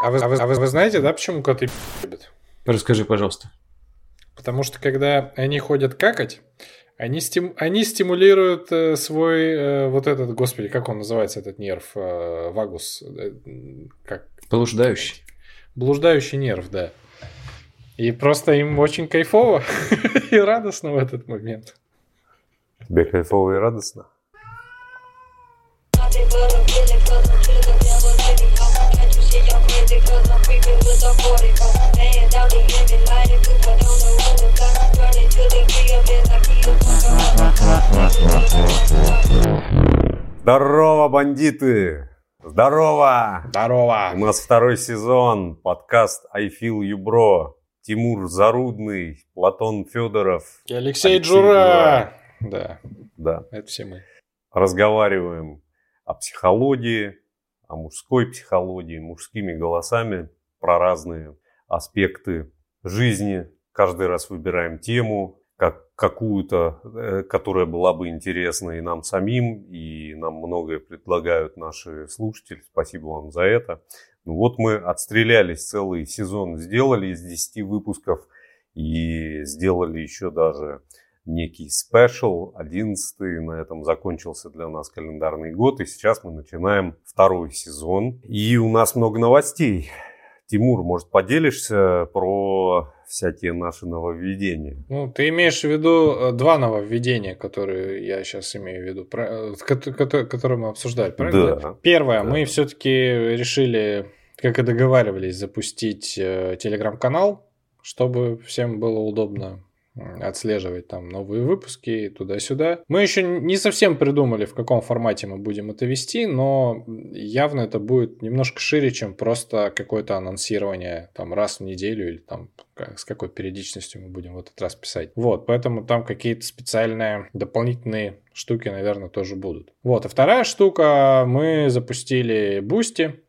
А вы, а, вы, а вы, вы знаете, да, почему коты любят? Расскажи, пожалуйста. Потому что когда они ходят какать, они, стим, они стимулируют э, свой э, вот этот, господи, как он называется, этот нерв, э, вагус, э, как? Блуждающий. Блуждающий нерв, да. И просто им очень кайфово и радостно в этот момент. Тебе кайфово и радостно? Здорово, бандиты! Здорово! Здорово! У нас второй сезон, подкаст I Feel You Bro. Тимур Зарудный, Платон Федоров. И Алексей, Алексей Джура. Джура. Да. Да. Это все мы. Разговариваем о психологии, о мужской психологии, мужскими голосами про разные аспекты жизни. Каждый раз выбираем тему, как какую-то, э, которая была бы интересна и нам самим, и нам многое предлагают наши слушатели. Спасибо вам за это. Ну вот мы отстрелялись целый сезон, сделали из 10 выпусков и сделали еще даже некий спешл, 11 на этом закончился для нас календарный год, и сейчас мы начинаем второй сезон. И у нас много новостей. Тимур, может, поделишься про всякие наши нововведения? Ну, ты имеешь в виду э, два нововведения, которые я сейчас имею в виду, э, которые мы обсуждали, правильно? Да. Первое, да. мы все-таки решили, как и договаривались, запустить э, телеграм-канал, чтобы всем было удобно отслеживать там новые выпуски туда-сюда. Мы еще не совсем придумали, в каком формате мы будем это вести, но явно это будет немножко шире, чем просто какое-то анонсирование там раз в неделю или там с какой периодичностью мы будем в этот раз писать. Вот, поэтому там какие-то специальные дополнительные штуки, наверное, тоже будут. Вот, а вторая штука, мы запустили Boosty,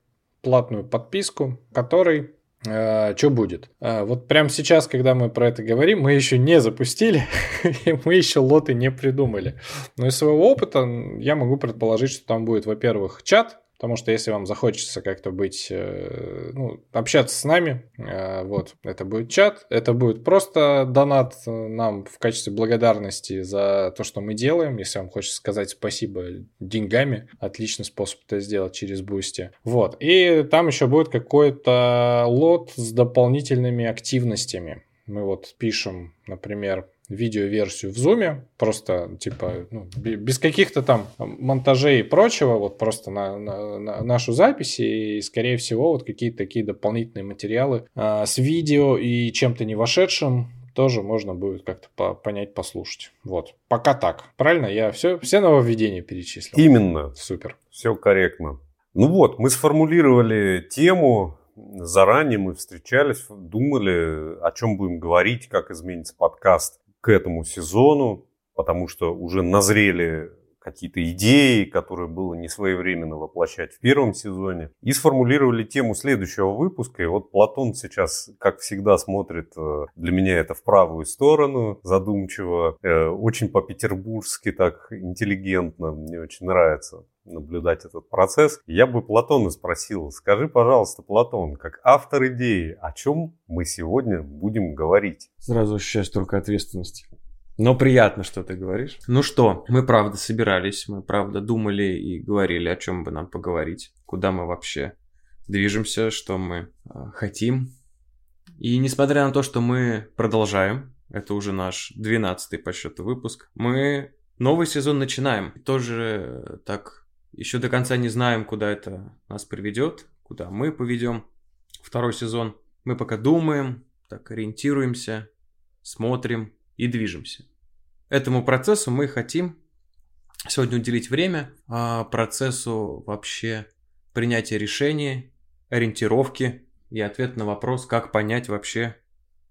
платную подписку, который что будет? Uh, вот прямо сейчас, когда мы про это говорим, мы еще не запустили, и мы еще лоты не придумали. Но из своего опыта я могу предположить, что там будет, во-первых, чат, Потому что если вам захочется как-то быть, э, ну, общаться с нами, э, вот, это будет чат, это будет просто донат нам в качестве благодарности за то, что мы делаем. Если вам хочется сказать спасибо деньгами, отличный способ это сделать через Boosty. Вот, и там еще будет какой-то лот с дополнительными активностями. Мы вот пишем, например, видеоверсию в зуме, просто типа ну, без каких-то там монтажей и прочего, вот просто на, на, на нашу запись и, скорее всего, вот какие-то такие дополнительные материалы а, с видео и чем-то не вошедшим тоже можно будет как-то по понять, послушать. Вот. Пока так. Правильно? Я все, все нововведения перечислил. Именно. Супер. Все корректно. Ну вот, мы сформулировали тему, заранее мы встречались, думали, о чем будем говорить, как изменится подкаст к этому сезону, потому что уже назрели какие-то идеи, которые было не своевременно воплощать в первом сезоне. И сформулировали тему следующего выпуска. И вот Платон сейчас, как всегда, смотрит э, для меня это в правую сторону, задумчиво, э, очень по-петербургски, так интеллигентно. Мне очень нравится наблюдать этот процесс. Я бы Платона спросил, скажи, пожалуйста, Платон, как автор идеи, о чем мы сегодня будем говорить? Сразу ощущаю столько ответственности. Но приятно, что ты говоришь. Ну что, мы правда собирались, мы правда думали и говорили, о чем бы нам поговорить, куда мы вообще движемся, что мы э, хотим. И несмотря на то, что мы продолжаем, это уже наш 12 по счету выпуск, мы новый сезон начинаем. Тоже так еще до конца не знаем, куда это нас приведет, куда мы поведем второй сезон. Мы пока думаем, так ориентируемся, смотрим, и движемся. Этому процессу мы хотим сегодня уделить время а процессу вообще принятия решений, ориентировки и ответ на вопрос, как понять вообще,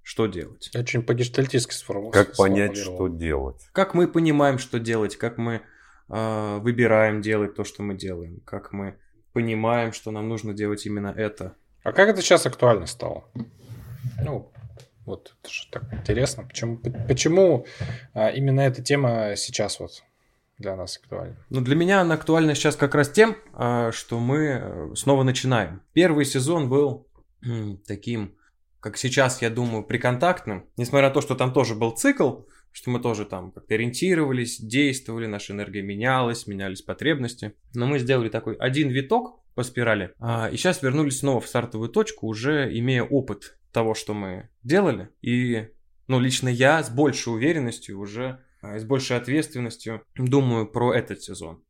что делать. Очень по-гештальтистски сформулировал. Как понять, что делать. Как мы понимаем, что делать, как мы э, выбираем делать то, что мы делаем, как мы понимаем, что нам нужно делать именно это. А как это сейчас актуально стало? Ну, вот это же так интересно. Почему, почему а, именно эта тема сейчас вот для нас актуальна? Ну, для меня она актуальна сейчас как раз тем, а, что мы э, снова начинаем. Первый сезон был таким, как сейчас, я думаю, приконтактным, несмотря на то, что там тоже был цикл, что мы тоже там как-то ориентировались, действовали, наша энергия менялась, менялись потребности. Но мы сделали такой один виток по спирали, а, и сейчас вернулись снова в стартовую точку, уже имея опыт того, что мы делали. И, ну, лично я с большей уверенностью уже, а, с большей ответственностью думаю про этот сезон.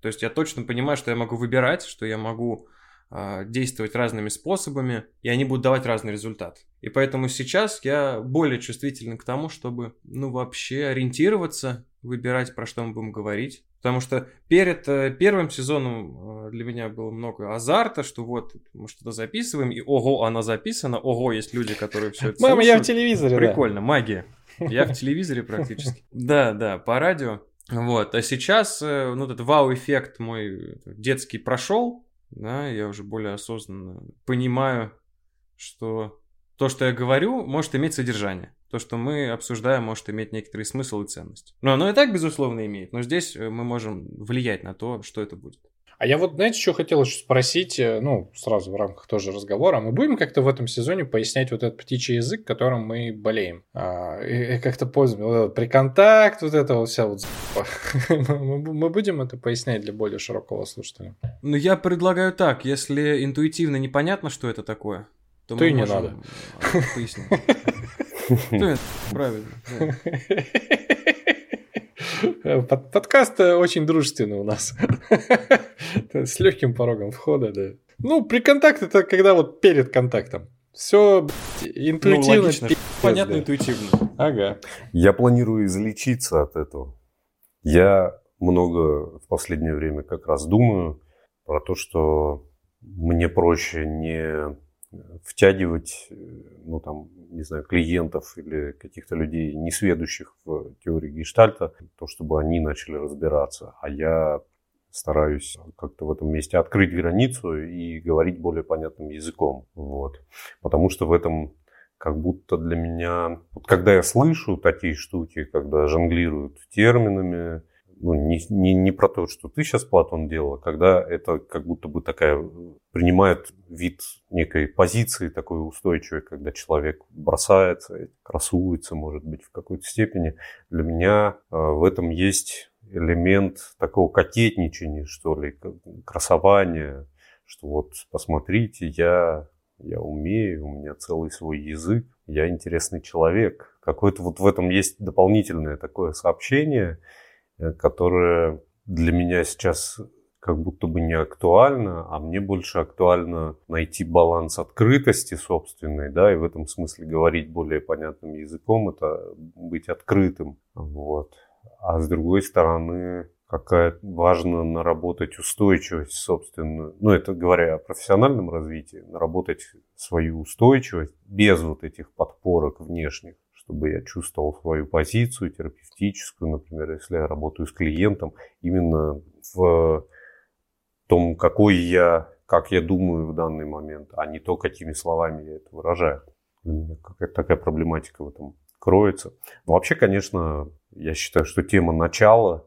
То есть я точно понимаю, что я могу выбирать, что я могу а, действовать разными способами, и они будут давать разный результат. И поэтому сейчас я более чувствителен к тому, чтобы, ну, вообще ориентироваться, выбирать, про что мы будем говорить. Потому что перед э, первым сезоном э, для меня было много азарта, что вот мы что-то записываем, и ого, она записана, ого, есть люди, которые все это Мама, я в телевизоре, Прикольно, магия. Я в телевизоре практически. Да, да, по радио. Вот, а сейчас, ну, этот вау-эффект мой детский прошел, да, я уже более осознанно понимаю, что то, что я говорю, может иметь содержание. То, что мы обсуждаем, может иметь некоторый смысл и ценность. Но оно и так, безусловно, имеет. Но здесь э, мы можем влиять на то, что это будет. А я вот, знаете, что хотел еще спросить, э, ну, сразу в рамках тоже разговора, мы будем как-то в этом сезоне пояснять вот этот птичий язык, которым мы болеем? А, и, и как-то поздно, вот этот приконтакт, вот это вот вся вот мы будем это пояснять для более широкого слушателя? Ну, я предлагаю так, если интуитивно непонятно, что это такое, то, то и не надо. пояснить. Правильно. Под, подкаст очень дружественный у нас. С легким порогом входа, да. Ну, при контакте это когда вот перед контактом. Все интуитивно. Ну, логично, понятно, интуитивно. Ага. Я планирую излечиться от этого. Я много в последнее время как раз думаю про то, что мне проще не втягивать, ну там, не знаю, клиентов или каких-то людей, не сведущих в теории гештальта, то, чтобы они начали разбираться. А я стараюсь как-то в этом месте открыть границу и говорить более понятным языком. Вот. Потому что в этом как будто для меня... Вот когда я слышу такие штуки, когда жонглируют терминами, ну, не, не, не про то, что ты сейчас, Платон, делал, а когда это как будто бы такая принимает вид некой позиции такой устойчивой, когда человек бросается, красуется, может быть, в какой-то степени. Для меня э, в этом есть элемент такого кокетничания, что ли, красования, что вот посмотрите, я, я умею, у меня целый свой язык, я интересный человек. Какое-то вот в этом есть дополнительное такое сообщение – Э, которая для меня сейчас как будто бы не актуально, а мне больше актуально найти баланс открытости собственной, да, и в этом смысле говорить более понятным языком, это быть открытым, вот. А с другой стороны, какая важно наработать устойчивость собственную, ну, это говоря о профессиональном развитии, наработать свою устойчивость без вот этих подпорок внешних, чтобы я чувствовал свою позицию терапевтическую, например, если я работаю с клиентом, именно в том, какой я, как я думаю в данный момент, а не то, какими словами я это выражаю. Какая-то такая проблематика в этом кроется. Но вообще, конечно, я считаю, что тема начала,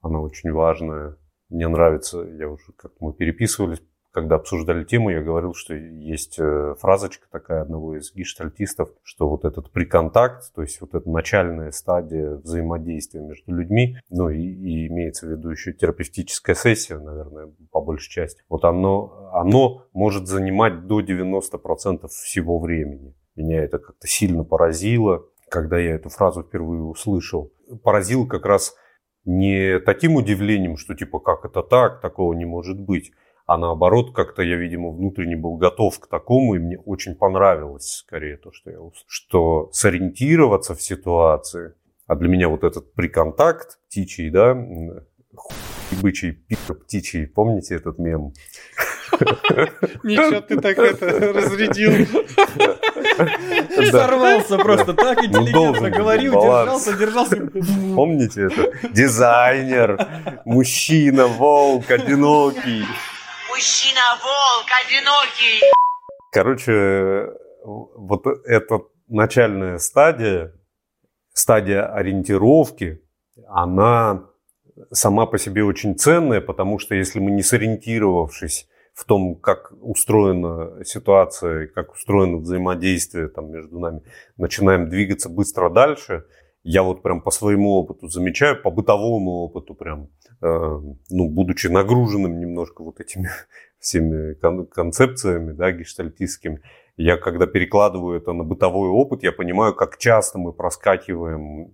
она очень важная. Мне нравится, я уже как мы переписывались когда обсуждали тему, я говорил, что есть э, фразочка такая одного из гештальтистов, что вот этот приконтакт, то есть вот эта начальная стадия взаимодействия между людьми, ну и, и имеется в виду еще терапевтическая сессия, наверное, по большей части, вот оно, оно может занимать до 90% всего времени. Меня это как-то сильно поразило, когда я эту фразу впервые услышал. Поразило как раз не таким удивлением, что типа как это так, такого не может быть, а наоборот, как-то я, видимо, внутренне был готов к такому, и мне очень понравилось скорее то, что я услышал, что сориентироваться в ситуации, а для меня вот этот приконтакт птичий, да, бычий, пи*** птичий, помните этот мем? Ничего, ты так это разрядил. Сорвался просто так ну, интеллигентно говорил, держался, держался. Помните это? Дизайнер, мужчина, волк, одинокий. Мужчина-волк, одинокий. Короче, вот эта начальная стадия, стадия ориентировки, она сама по себе очень ценная, потому что если мы не сориентировавшись в том, как устроена ситуация, как устроено взаимодействие там, между нами, начинаем двигаться быстро дальше. Я вот прям по своему опыту замечаю, по бытовому опыту прям, ну, будучи нагруженным немножко вот этими всеми кон- концепциями, да, гештальтистскими, я когда перекладываю это на бытовой опыт, я понимаю, как часто мы проскакиваем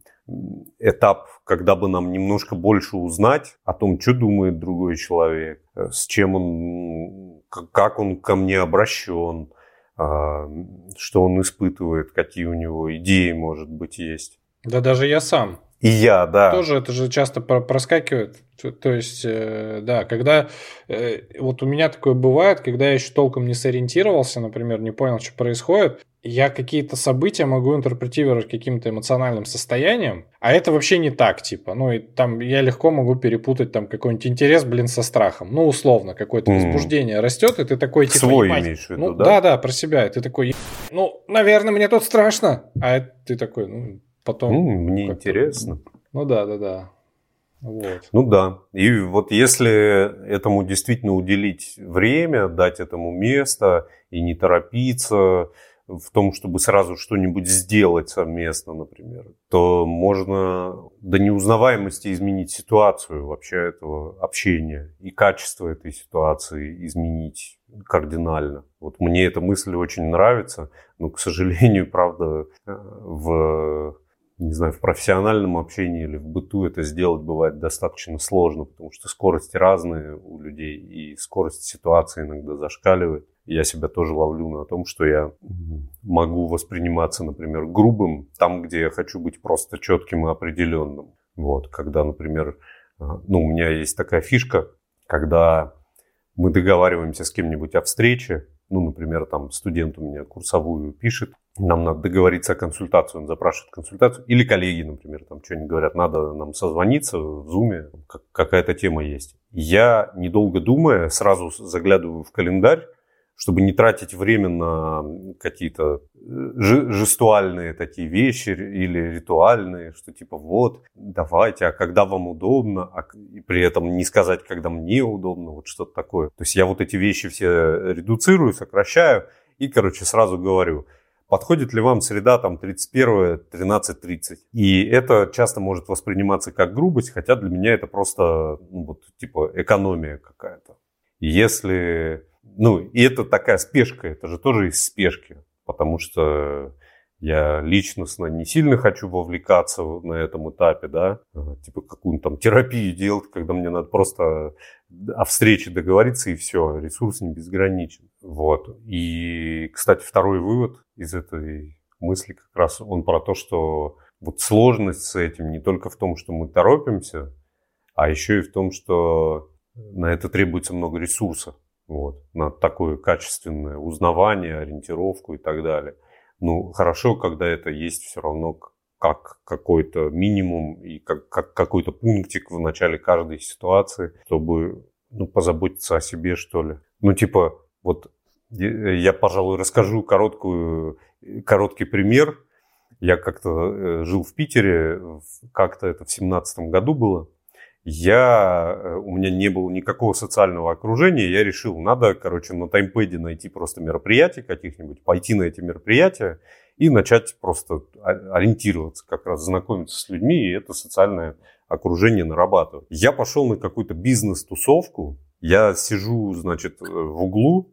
этап, когда бы нам немножко больше узнать о том, что думает другой человек, э, с чем он, как он ко мне обращен, а, что он испытывает, какие у него идеи, может быть, есть. Да даже я сам. И я, да. Тоже это же часто проскакивает. То есть, э, да, когда... Э, вот у меня такое бывает, когда я еще толком не сориентировался, например, не понял, что происходит, я какие-то события могу интерпретировать каким-то эмоциональным состоянием, а это вообще не так, типа. Ну, и там я легко могу перепутать там какой-нибудь интерес, блин, со страхом. Ну, условно, какое-то mm. возбуждение растет, и ты такой, типа, Свой имеешь в виду, ну, да? Да, да, про себя. И ты такой, ну, наверное, мне тут страшно. А ты такой, ну, потом... Mm, мне интересно. Ну, да, да, да. Вот. Ну да. И вот если этому действительно уделить время, дать этому место и не торопиться в том, чтобы сразу что-нибудь сделать совместно, например, то можно до неузнаваемости изменить ситуацию вообще этого общения и качество этой ситуации изменить кардинально. Вот мне эта мысль очень нравится, но, к сожалению, правда, э, в не знаю, в профессиональном общении или в быту это сделать бывает достаточно сложно, потому что скорости разные у людей, и скорость ситуации иногда зашкаливает. Я себя тоже ловлю на том, что я могу восприниматься, например, грубым там, где я хочу быть просто четким и определенным. Вот, когда, например, а, ну, у меня есть такая фишка, когда мы договариваемся с кем-нибудь о встрече, ну, например, там студент у меня курсовую пишет, нам надо договориться о консультации, он запрашивает консультацию, или коллеги, например, там что-нибудь говорят, надо нам созвониться в Zoom, какая-то тема есть. Я, недолго думая, сразу заглядываю в календарь, чтобы не тратить время на какие-то э, жестуальные такие вещи или ритуальные, что типа вот, давайте, а когда вам удобно, а, и при этом не сказать, когда мне удобно, вот что-то такое. То есть я вот эти вещи все редуцирую, сокращаю и, короче, сразу говорю, подходит ли вам среда там 31 13.30. И это часто может восприниматься как грубость, хотя для меня это просто ну, вот, типа экономия какая-то. Если ну, и это такая спешка, это же тоже из спешки, потому что я личностно не сильно хочу вовлекаться на этом этапе, да, типа какую-нибудь там терапию делать, когда мне надо просто о встрече договориться и все, ресурс не безграничен. Вот. И, кстати, второй вывод из этой мысли как раз он про то, что вот сложность с этим не только в том, что мы торопимся, а еще и в том, что на это требуется много ресурсов вот, на такое качественное узнавание, ориентировку и так далее. Ну, хорошо, когда это есть все равно как какой-то минимум и как, как какой-то пунктик в начале каждой ситуации, чтобы ну, позаботиться о себе, что ли. Ну, типа, вот я, пожалуй, расскажу короткую, короткий пример. Я как-то э, жил в Питере, как-то это в семнадцатом году было я, э, у меня не было никакого социального окружения, я решил, надо, короче, на таймпеде найти просто мероприятия каких-нибудь, пойти на эти мероприятия и начать просто ориентироваться, как раз знакомиться с людьми и это социальное окружение нарабатывать. Я пошел на какую-то бизнес-тусовку, я сижу, значит, э, в углу,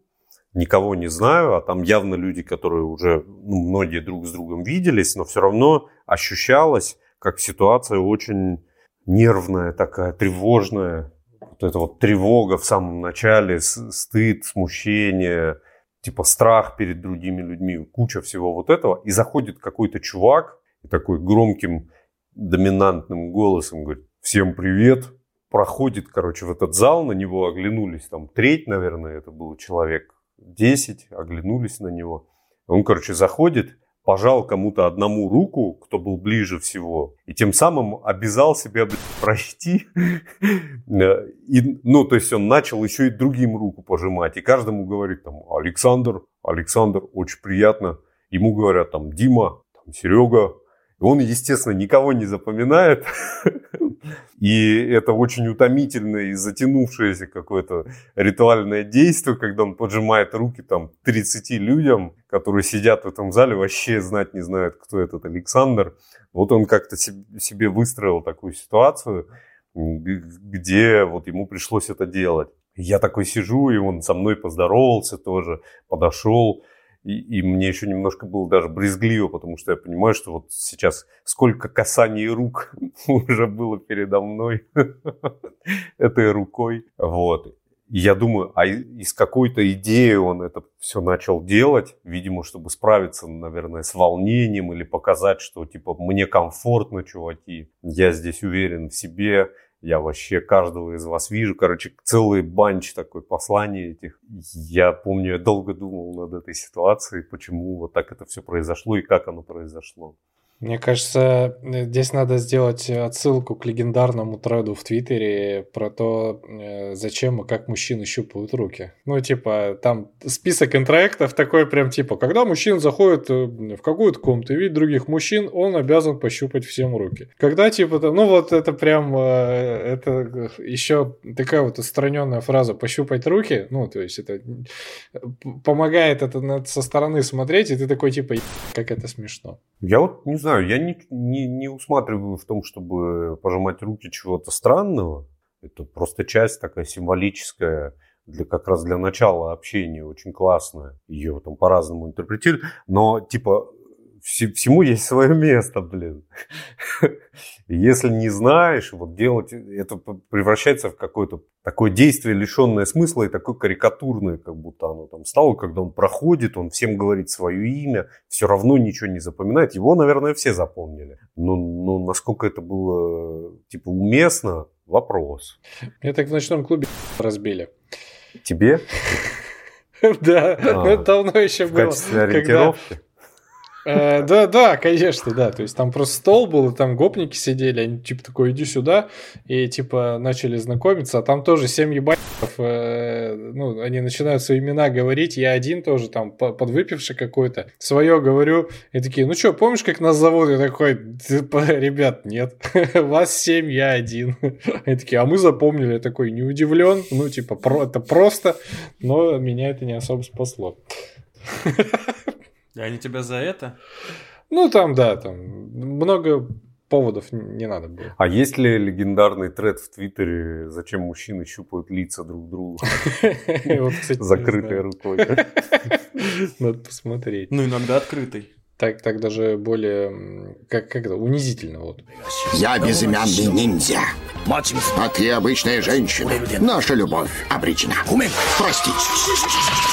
никого не знаю, а там явно люди, которые уже, ну, многие друг с другом виделись, но все равно ощущалось, как ситуация очень нервная такая, тревожная. Вот эта вот тревога в самом начале, стыд, смущение, типа страх перед другими людьми, куча всего вот этого. И заходит какой-то чувак и такой громким доминантным голосом говорит, всем привет. Проходит, короче, в этот зал, на него оглянулись, там треть, наверное, это был человек 10, оглянулись на него. Он, короче, заходит, пожал кому-то одному руку, кто был ближе всего, и тем самым обязал себя пройти. и, ну, то есть он начал еще и другим руку пожимать, и каждому говорит там Александр, Александр, очень приятно. Ему говорят там Дима, там, Серега. И он, естественно, никого не запоминает. И это очень утомительное и затянувшееся какое-то ритуальное действие, когда он поджимает руки там 30 людям, которые сидят в этом зале, вообще знать не знают, кто этот Александр. Вот он как-то себе выстроил такую ситуацию, где вот ему пришлось это делать. Я такой сижу, и он со мной поздоровался тоже, подошел. И, и мне еще немножко было даже брезгливо, потому что я понимаю, что вот сейчас сколько касаний рук уже было передо мной этой рукой. Вот. Я думаю, а из какой-то идеи он это все начал делать, видимо, чтобы справиться, наверное, с волнением или показать, что, типа, мне комфортно, чуваки, я здесь уверен в себе, я вообще каждого из вас вижу. Короче, целый банч такой посланий этих. Я помню, я долго думал над этой ситуацией, почему вот так это все произошло и как оно произошло. Мне кажется, здесь надо сделать отсылку к легендарному треду в Твиттере про то, э, зачем и как мужчины щупают руки. Ну, типа, там список интроектов такой прям, типа, когда мужчина заходит э, в какую-то комнату и видит других мужчин, он обязан пощупать всем руки. Когда, типа, ну, вот это прям, э, это еще такая вот отстраненная фраза «пощупать руки», ну, то есть это помогает это со стороны смотреть, и ты такой, типа, как это смешно. Я вот не знаю, я не, не, не усматриваю в том, чтобы пожимать руки чего-то странного. Это просто часть такая символическая, для, как раз для начала общения, очень классная. Ее там по-разному интерпретируют. Но, типа, всему есть свое место, блин. Если не знаешь, вот делать, это превращается в какое-то такое действие, лишенное смысла и такое карикатурное, как будто оно там стало, когда он проходит, он всем говорит свое имя, все равно ничего не запоминает. Его, наверное, все запомнили. Но, но насколько это было, типа, уместно, вопрос. Меня так в ночном клубе разбили. Тебе? Да, а. это давно еще было. В качестве ориентировки? Э, да, да, конечно, да. То есть там просто стол был, и там гопники сидели, они типа такой, иди сюда, и типа начали знакомиться, а там тоже семь ебаньков, э, ну, они начинают свои имена говорить, я один тоже там подвыпивший какой-то, свое говорю, и такие, ну что, помнишь, как нас зовут? Я такой, ребят, нет, вас семь, я один. Они такие, а мы запомнили, я такой, не удивлен, ну, типа, это просто, но меня это не особо спасло. И они тебя за это? Ну, там, да, там много поводов не надо было. А есть ли легендарный тред в Твиттере, зачем мужчины щупают лица друг друга закрытой рукой? Надо посмотреть. Ну, иногда открытой. Так, так даже более, как, как это, унизительно. Вот. Я безымянный ниндзя, а ты обычная женщина. Наша любовь обречена. Простите.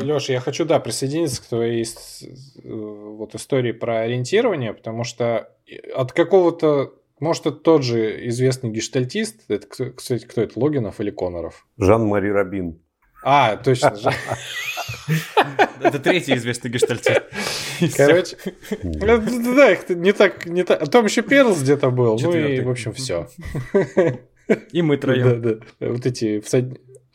Леша, я хочу, да, присоединиться к твоей э, вот истории про ориентирование, потому что от какого-то, может, это тот же известный гештальтист, это, кстати, кто это, Логинов или Коноров? Жан-Мари Рабин. А, точно. Это третий известный гештальтист. Короче, да, их не так, не так. А там еще Перлс где-то был. Ну и, в общем, все. И мы троем. Да, да. Вот эти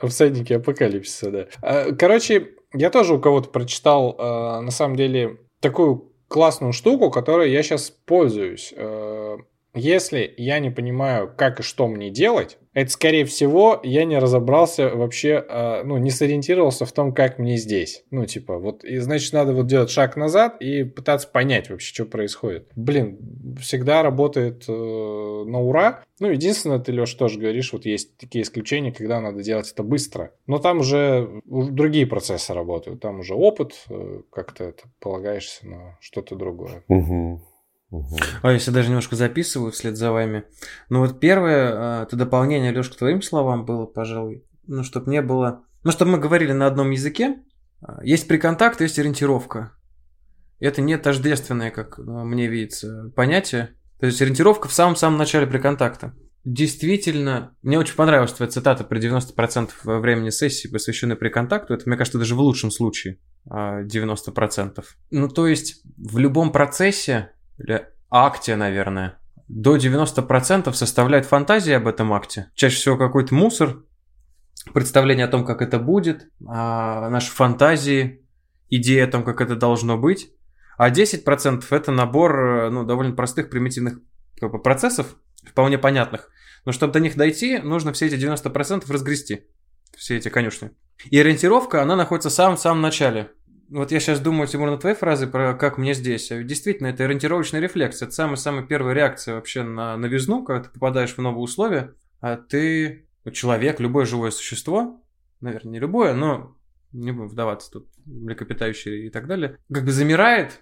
всадники апокалипсиса, да. А, короче, я тоже у кого-то прочитал, э, на самом деле, такую классную штуку, которой я сейчас пользуюсь. Э, если я не понимаю, как и что мне делать, это, скорее всего, я не разобрался вообще, э, ну, не сориентировался в том, как мне здесь. Ну, типа, вот, и значит, надо вот делать шаг назад и пытаться понять вообще, что происходит. Блин, всегда работает э, на ура. Ну, единственное, ты, Леш, тоже говоришь, вот есть такие исключения, когда надо делать это быстро. Но там уже другие процессы работают. Там уже опыт, э, как-то полагаешься на что-то другое. Угу. Угу. А если даже немножко записываю вслед за вами. Ну вот первое, а, это дополнение, Леш, к твоим словам было, пожалуй. Ну, чтобы не было... Ну, чтобы мы говорили на одном языке. А, есть приконтакт, есть ориентировка. Это не тождественное, как ну, мне видится, понятие. То есть ориентировка в самом-самом начале приконтакта. Действительно, мне очень понравилась твоя цитата про 90% времени сессии, посвященной приконтакту. Это, мне кажется, даже в лучшем случае 90%. А, ну, то есть в любом процессе или акте, наверное, до 90% составляет фантазия об этом акте. Чаще всего какой-то мусор, представление о том, как это будет, а наши фантазии, идеи о том, как это должно быть. А 10% это набор ну, довольно простых примитивных процессов, вполне понятных. Но чтобы до них дойти, нужно все эти 90% разгрести, все эти конюшни. И ориентировка, она находится в самом-самом начале. Вот я сейчас думаю, Тимур, на твоей фразы про «как мне здесь». Действительно, это ориентировочный рефлекс. Это самая-самая первая реакция вообще на новизну, когда ты попадаешь в новые условия, а ты человек, любое живое существо, наверное, не любое, но не будем вдаваться тут млекопитающие и так далее, как бы замирает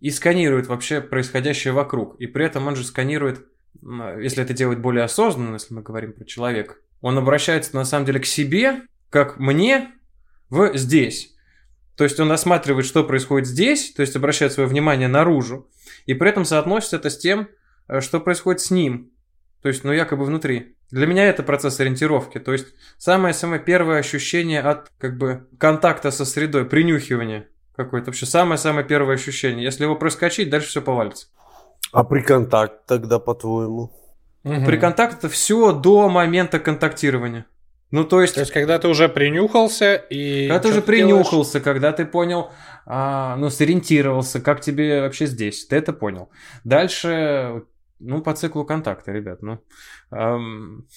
и сканирует вообще происходящее вокруг. И при этом он же сканирует, если это делать более осознанно, если мы говорим про человека, он обращается на самом деле к себе, как мне, в здесь. То есть он осматривает, что происходит здесь, то есть обращает свое внимание наружу, и при этом соотносит это с тем, э, что происходит с ним. То есть, ну, якобы внутри. Для меня это процесс ориентировки. То есть, самое-самое первое ощущение от, как бы, контакта со средой, принюхивания какое-то вообще. Самое-самое первое ощущение. Если его проскочить, дальше все повалится. А при контакте тогда, по-твоему? Угу. При контакте все до момента контактирования. Ну, то есть... То есть, когда ты уже принюхался и... Когда ты уже принюхался, делаешь? когда ты понял, а, ну, сориентировался, как тебе вообще здесь, ты это понял. Дальше, ну, по циклу контакта, ребят, ну... Эм...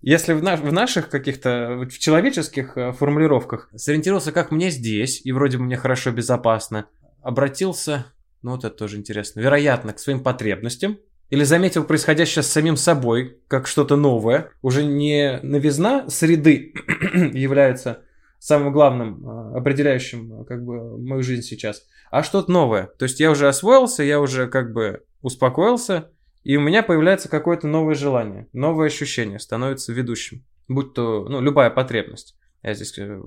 Если в, наш, в наших каких-то, в человеческих э, формулировках сориентировался, как мне здесь, и вроде бы мне хорошо, безопасно, обратился, ну вот это тоже интересно, вероятно, к своим потребностям, или заметил происходящее с самим собой, как что-то новое, уже не новизна среды является самым главным, а, определяющим как бы мою жизнь сейчас, а что-то новое. То есть я уже освоился, я уже как бы успокоился, и у меня появляется какое-то новое желание, новое ощущение, становится ведущим. Будь то, ну, любая потребность. Я здесь э,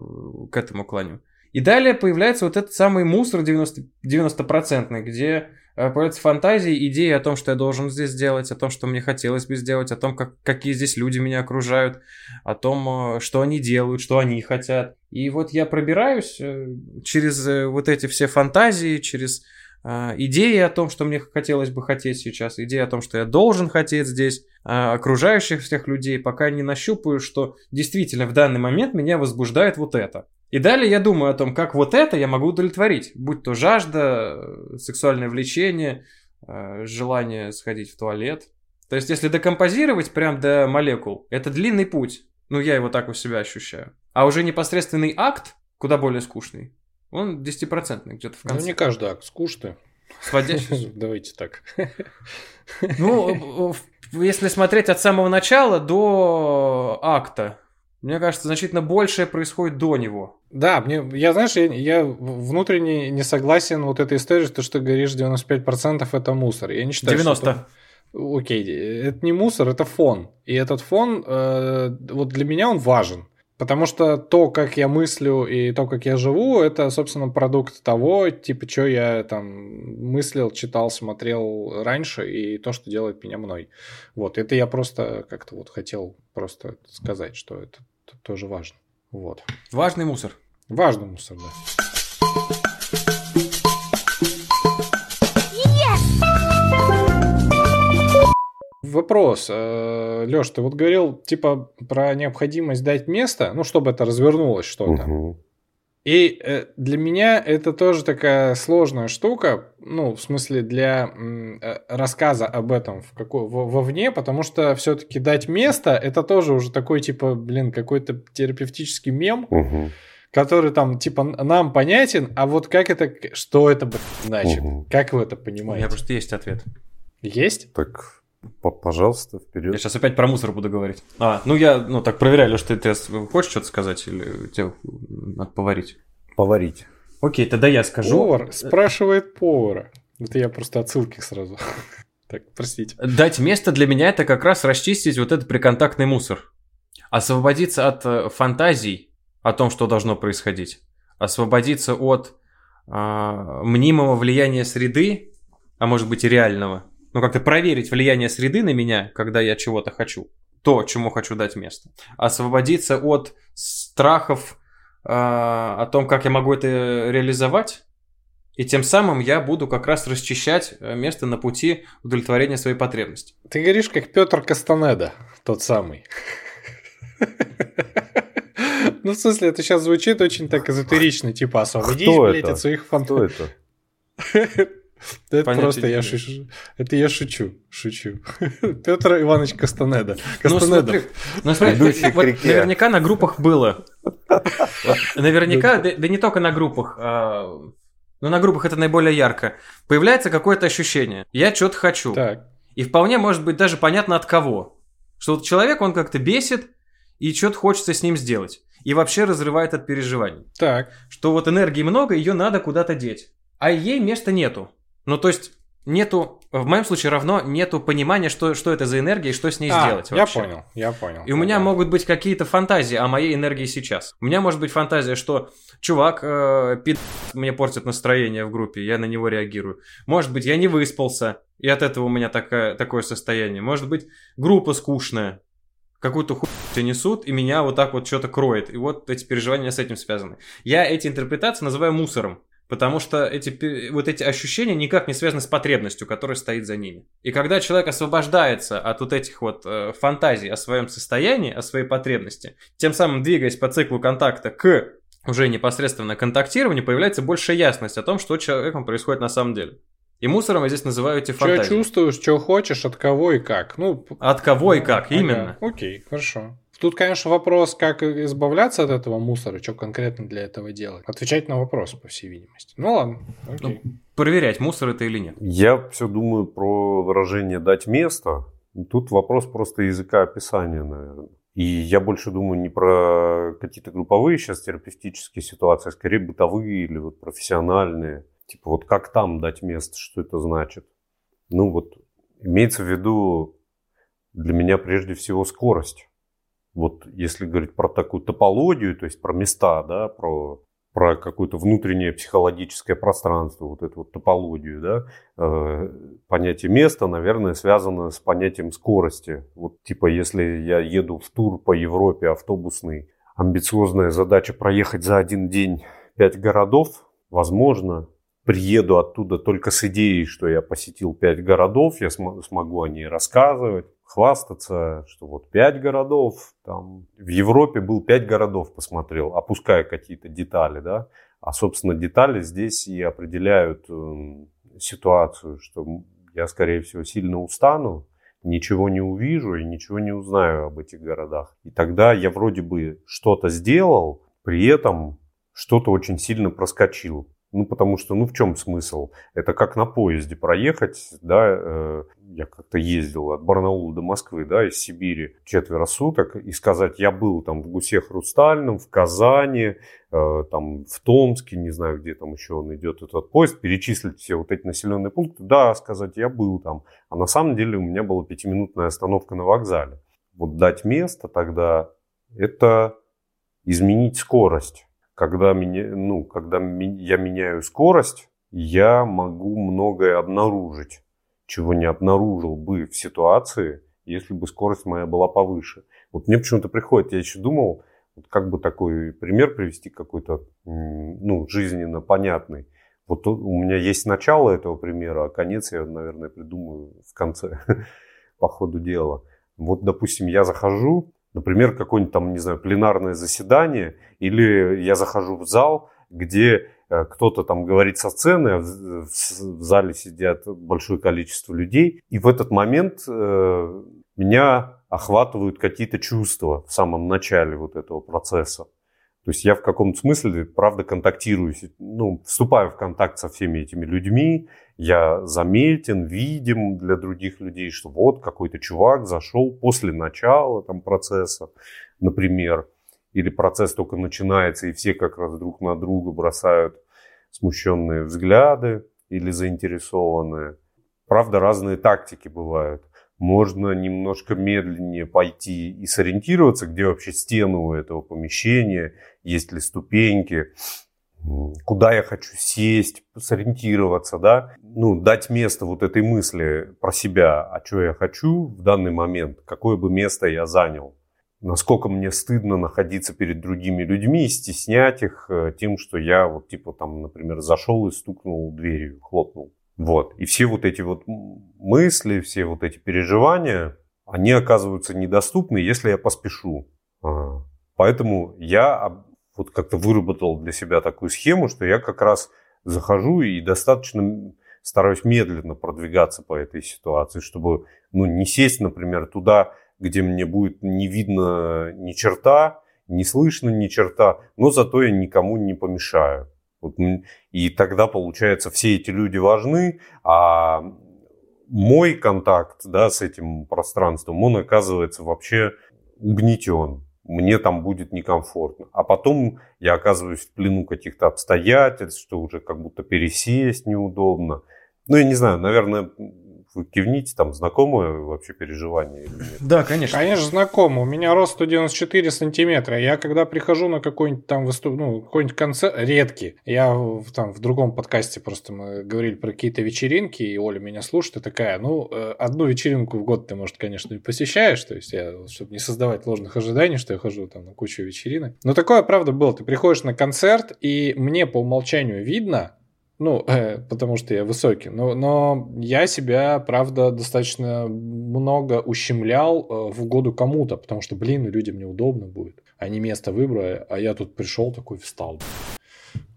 к этому клоню. И далее появляется вот этот самый мусор 90%, 90% где Э, появляются фантазии, идеи о том, что я должен здесь сделать, о том, что мне хотелось бы сделать, о том, как, какие здесь люди меня окружают, о том, э, что они делают, что они хотят. И вот я пробираюсь э, через вот эти все фантазии, через идеи о том, что мне хотелось бы хотеть сейчас, идеи о том, что я должен хотеть здесь, окружающих всех людей, пока не нащупаю, что действительно в данный момент меня возбуждает вот это. И далее я думаю о том, как вот это я могу удовлетворить, будь то жажда, э, сексуальное влечение, э, желание сходить в туалет. То есть, если декомпозировать прям до молекул, это длинный путь. Ну, я его так у себя ощущаю. А уже непосредственный акт, куда более скучный, он 10% где-то в конце. Ну, не каждый акт скучный. Сводящий. Давайте так. Ну, если смотреть от самого начала до акта, мне кажется, значительно большее происходит до него. Да, мне, я, знаешь, я, я внутренне не согласен вот этой историей, что, что ты говоришь 95% это мусор. Я не считаю, 90. Что это... Окей, это не мусор, это фон. И этот фон, э, вот для меня он важен. Потому что то, как я мыслю и то, как я живу, это, собственно, продукт того, типа, что я там мыслил, читал, смотрел раньше, и то, что делает меня мной. Вот, это я просто как-то вот хотел просто сказать, что это тоже важно. Вот. Важный мусор. Важный мусор, да. Вопрос. Э, Леш, ты вот говорил, типа, про необходимость дать место, ну, чтобы это развернулось что-то. Угу. И э, для меня это тоже такая сложная штука, ну, в смысле, для э, рассказа об этом в какой, в, вовне, потому что все-таки дать место это тоже уже такой, типа, блин, какой-то терапевтический мем, угу. который там, типа, нам понятен, а вот как это, что это значит, угу. как вы это понимаете? У меня просто есть ответ. Есть? Так, Пожалуйста, вперед. Я сейчас опять про мусор буду говорить. А, ну я, ну так проверяю, что ты, ты хочешь что-то сказать или тебе надо поварить? Поварить. Окей, тогда я скажу. Повар спрашивает повара. Это я просто отсылки сразу. Так, простите. Дать место для меня это как раз расчистить вот этот приконтактный мусор. Освободиться от э, фантазий о том, что должно происходить. Освободиться от а, мнимого влияния среды, а может быть и реального, ну, как-то проверить влияние среды на меня, когда я чего-то хочу, то, чему хочу дать место. Освободиться от страхов э, о том, как я могу это реализовать, и тем самым я буду как раз расчищать э, место на пути удовлетворения своей потребности. Ты говоришь, как Петр Кастанеда, тот самый. Ну, в смысле, это сейчас звучит очень так эзотерично, типа освободись, блядь, от своих фантазий. Это? Это просто я шучу. Это я шучу. Шучу. Петр Иванович Кастанеда. Кастанедов. Ну, смотри, наверняка на группах было. Наверняка, да не только на группах, а, но на группах это наиболее ярко. Появляется какое-то ощущение. Я что-то хочу. Так. И вполне может быть даже понятно от кого. Что вот человек, он как-то бесит, и что-то хочется с ним сделать. И вообще разрывает от переживаний. Так. Что вот энергии много, ее надо куда-то деть. А ей места нету. Ну, то есть, нету, в моем случае равно нету понимания, что, что это за энергия и что с ней а, сделать вообще. Я понял, я понял. И у меня могут быть какие-то фантазии о моей энергии сейчас. У меня может быть фантазия, что чувак э, пид... мне портит настроение в группе, я на него реагирую. Может быть, я не выспался, и от этого у меня такая, такое состояние. Может быть, группа скучная, какую-то хуйню несут, и меня вот так вот что-то кроет. И вот эти переживания с этим связаны. Я эти интерпретации называю мусором. Потому что эти, вот эти ощущения никак не связаны с потребностью, которая стоит за ними. И когда человек освобождается от вот этих вот э, фантазий о своем состоянии, о своей потребности, тем самым двигаясь по циклу контакта к уже непосредственно контактированию, появляется большая ясность о том, что человеком происходит на самом деле. И мусором я здесь называю эти фантазии. Что чувствуешь, что хочешь, от кого и как. Ну, от кого и как, ага. именно. Окей, хорошо. Тут, конечно, вопрос, как избавляться от этого мусора, что конкретно для этого делать. Отвечать на вопрос, по всей видимости. Ну ладно, окей. Ну, проверять, мусор это или нет. Я все думаю про выражение «дать место». Тут вопрос просто языка описания, наверное. И я больше думаю не про какие-то групповые сейчас терапевтические ситуации, а скорее бытовые или вот профессиональные. Типа вот как там дать место, что это значит? Ну вот имеется в виду для меня прежде всего скорость вот если говорить про такую топологию, то есть про места, да, про, про какое-то внутреннее психологическое пространство, вот эту вот топологию, да, э, понятие места, наверное, связано с понятием скорости. Вот типа, если я еду в тур по Европе автобусный, амбициозная задача проехать за один день пять городов, возможно, приеду оттуда только с идеей, что я посетил пять городов, я см- смогу о ней рассказывать, хвастаться, что вот пять городов, там в Европе был пять городов, посмотрел, опуская какие-то детали, да, а, собственно, детали здесь и определяют э, ситуацию, что я, скорее всего, сильно устану, ничего не увижу и ничего не узнаю об этих городах. И тогда я вроде бы что-то сделал, при этом что-то очень сильно проскочил. Ну, потому что, ну, в чем смысл? Это как на поезде проехать, да, э, я как-то ездил от Барнаула до Москвы, да, из Сибири четверо суток, и сказать, я был там в Гусе Хрустальном, в Казани, э, там в Томске, не знаю, где там еще он идет, этот поезд, перечислить все вот эти населенные пункты, да, сказать, я был там. А на самом деле у меня была пятиминутная остановка на вокзале. Вот дать место тогда, это изменить скорость когда, меня, ну, когда я меняю скорость, я могу многое обнаружить, чего не обнаружил бы в ситуации, если бы скорость моя была повыше. Вот мне почему-то приходит, я еще думал, вот как бы такой пример привести какой-то, ну, жизненно понятный. Вот у меня есть начало этого примера, а конец я, наверное, придумаю в конце, по ходу дела. Вот, допустим, я захожу Например, какое-нибудь там, не знаю, пленарное заседание, или я захожу в зал, где э, кто-то там говорит со сцены, а в зале сидят большое количество людей, и в этот момент э, меня охватывают какие-то чувства в самом начале вот этого процесса. То есть я в каком-то смысле, правда, контактирую, ну, вступаю в контакт со всеми этими людьми, я заметен, видим для других людей, что вот какой-то чувак зашел после начала там процесса, например, или процесс только начинается, и все как раз друг на друга бросают смущенные взгляды или заинтересованные. Правда, разные тактики бывают можно немножко медленнее пойти и сориентироваться, где вообще стены у этого помещения, есть ли ступеньки, куда я хочу сесть, сориентироваться, да, ну, дать место вот этой мысли про себя, а что я хочу в данный момент, какое бы место я занял, насколько мне стыдно находиться перед другими людьми и стеснять их э, тем, что я вот типа там, например, зашел и стукнул дверью, хлопнул. Вот. И все вот эти вот мысли, все вот эти переживания, они оказываются недоступны, если я поспешу. А, поэтому я вот как-то выработал для себя такую схему, что я как раз захожу и достаточно стараюсь медленно продвигаться по этой ситуации, чтобы ну, не сесть, например, туда, где мне будет не видно ни черта, не слышно ни черта, но зато я никому не помешаю. И тогда, получается, все эти люди важны, а мой контакт да, с этим пространством, он оказывается вообще угнетен. Мне там будет некомфортно. А потом я оказываюсь в плену каких-то обстоятельств, что уже как будто пересесть неудобно. Ну, я не знаю, наверное, вы кивните, там знакомое вообще переживание или нет? Да, конечно. Конечно, знакомо. У меня рост 194 сантиметра. Я когда прихожу на какой-нибудь там выступ... ну, какой-нибудь концерт, редкий. Я в, там в другом подкасте просто мы говорили про какие-то вечеринки, и Оля меня слушает и такая, ну, э, одну вечеринку в год ты, может, конечно, и посещаешь, то есть я, чтобы не создавать ложных ожиданий, что я хожу там на кучу вечеринок. Но такое, правда, было. Ты приходишь на концерт, и мне по умолчанию видно, ну, э, потому что я высокий. Но, но я себя, правда, достаточно много ущемлял э, в угоду кому-то, потому что, блин, людям неудобно будет. Они место выбрали, а я тут пришел такой встал.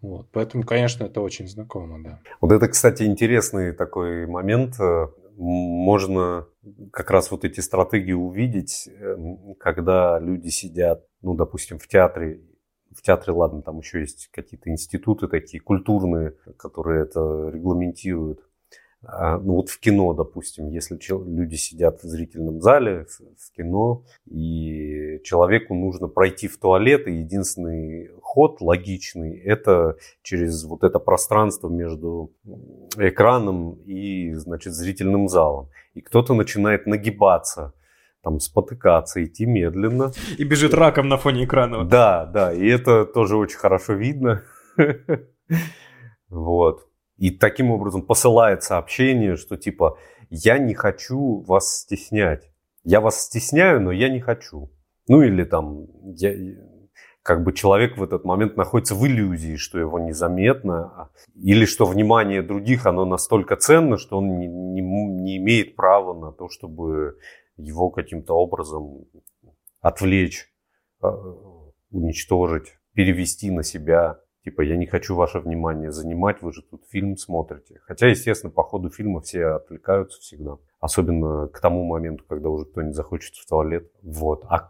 Вот. Поэтому, конечно, это очень знакомо, да. Вот это, кстати, интересный такой момент. Э, можно как раз вот эти стратегии увидеть, э, когда люди сидят, ну, допустим, в театре в театре, ладно, там еще есть какие-то институты такие культурные, которые это регламентируют. А, ну вот в кино, допустим, если люди сидят в зрительном зале, в кино, и человеку нужно пройти в туалет, и единственный ход логичный – это через вот это пространство между экраном и, значит, зрительным залом. И кто-то начинает нагибаться – там спотыкаться, идти медленно. И бежит раком на фоне экрана. Да, да, и это тоже очень хорошо видно. Вот. И таким образом посылает сообщение, что типа я не хочу вас стеснять. Я вас стесняю, но я не хочу. Ну или там я, как бы человек в этот момент находится в иллюзии, что его незаметно, или что внимание других, оно настолько ценно, что он не, не, не имеет права на то, чтобы его каким-то образом отвлечь, а, уничтожить, перевести на себя. Типа, я не хочу ваше внимание занимать, вы же тут фильм смотрите. Хотя, естественно, по ходу фильма все отвлекаются всегда. Особенно к тому моменту, когда уже кто-нибудь захочет в туалет. Вот. А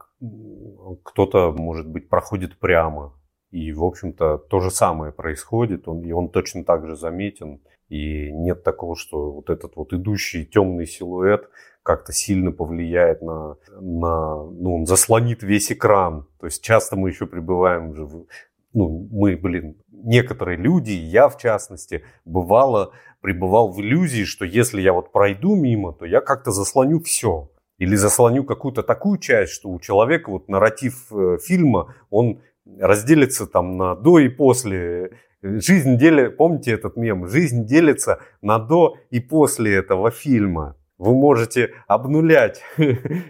кто-то, может быть, проходит прямо. И, в общем-то, то же самое происходит, он, и он точно так же заметен. И нет такого, что вот этот вот идущий темный силуэт как-то сильно повлияет на, на, ну, он заслонит весь экран. То есть часто мы еще пребываем же, в, ну, мы, блин, некоторые люди, я в частности, бывало, пребывал в иллюзии, что если я вот пройду мимо, то я как-то заслоню все. Или заслоню какую-то такую часть, что у человека вот нарратив э, фильма, он разделится там на до и после. Жизнь делит, помните этот мем? Жизнь делится на до и после этого фильма вы можете обнулять, э,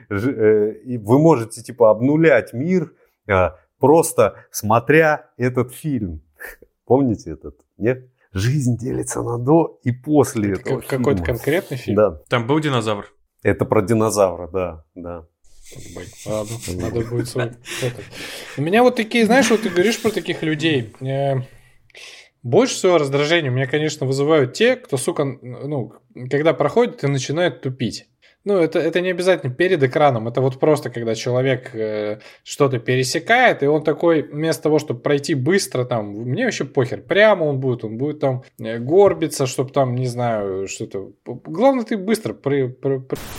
вы можете типа обнулять мир, а, просто смотря этот фильм. Помните этот? Нет? Жизнь делится на до и после Это этого Какой-то конкретный фильм? Да. Там был динозавр? Это про динозавра, да, да. Ладно, надо будет... У меня вот такие, знаешь, вот ты говоришь про таких людей. Больше всего раздражения у меня, конечно, вызывают те, кто, сука, ну, когда проходит и начинает тупить. Ну, это, это не обязательно перед экраном, это вот просто, когда человек э, что-то пересекает, и он такой, вместо того, чтобы пройти быстро, там, мне вообще похер, прямо он будет, он будет там э, горбиться, чтобы там, не знаю, что-то... Главное, ты быстро при,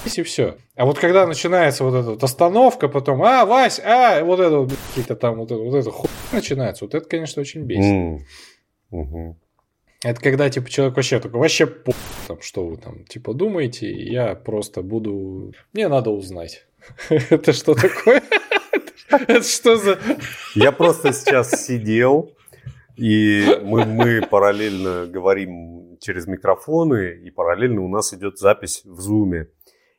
и все. А вот когда начинается вот эта вот остановка, потом, а, Вась, а, вот это вот, какие-то там, вот это, вот это хуй начинается, вот это, конечно, очень бесит. Mm. Угу. Это когда, типа, человек вообще такой, вообще по там, что вы там, типа, думаете, я просто буду... Мне надо узнать. Это что такое? Это что за... Я просто сейчас сидел, и мы, мы параллельно говорим через микрофоны, и параллельно у нас идет запись в зуме.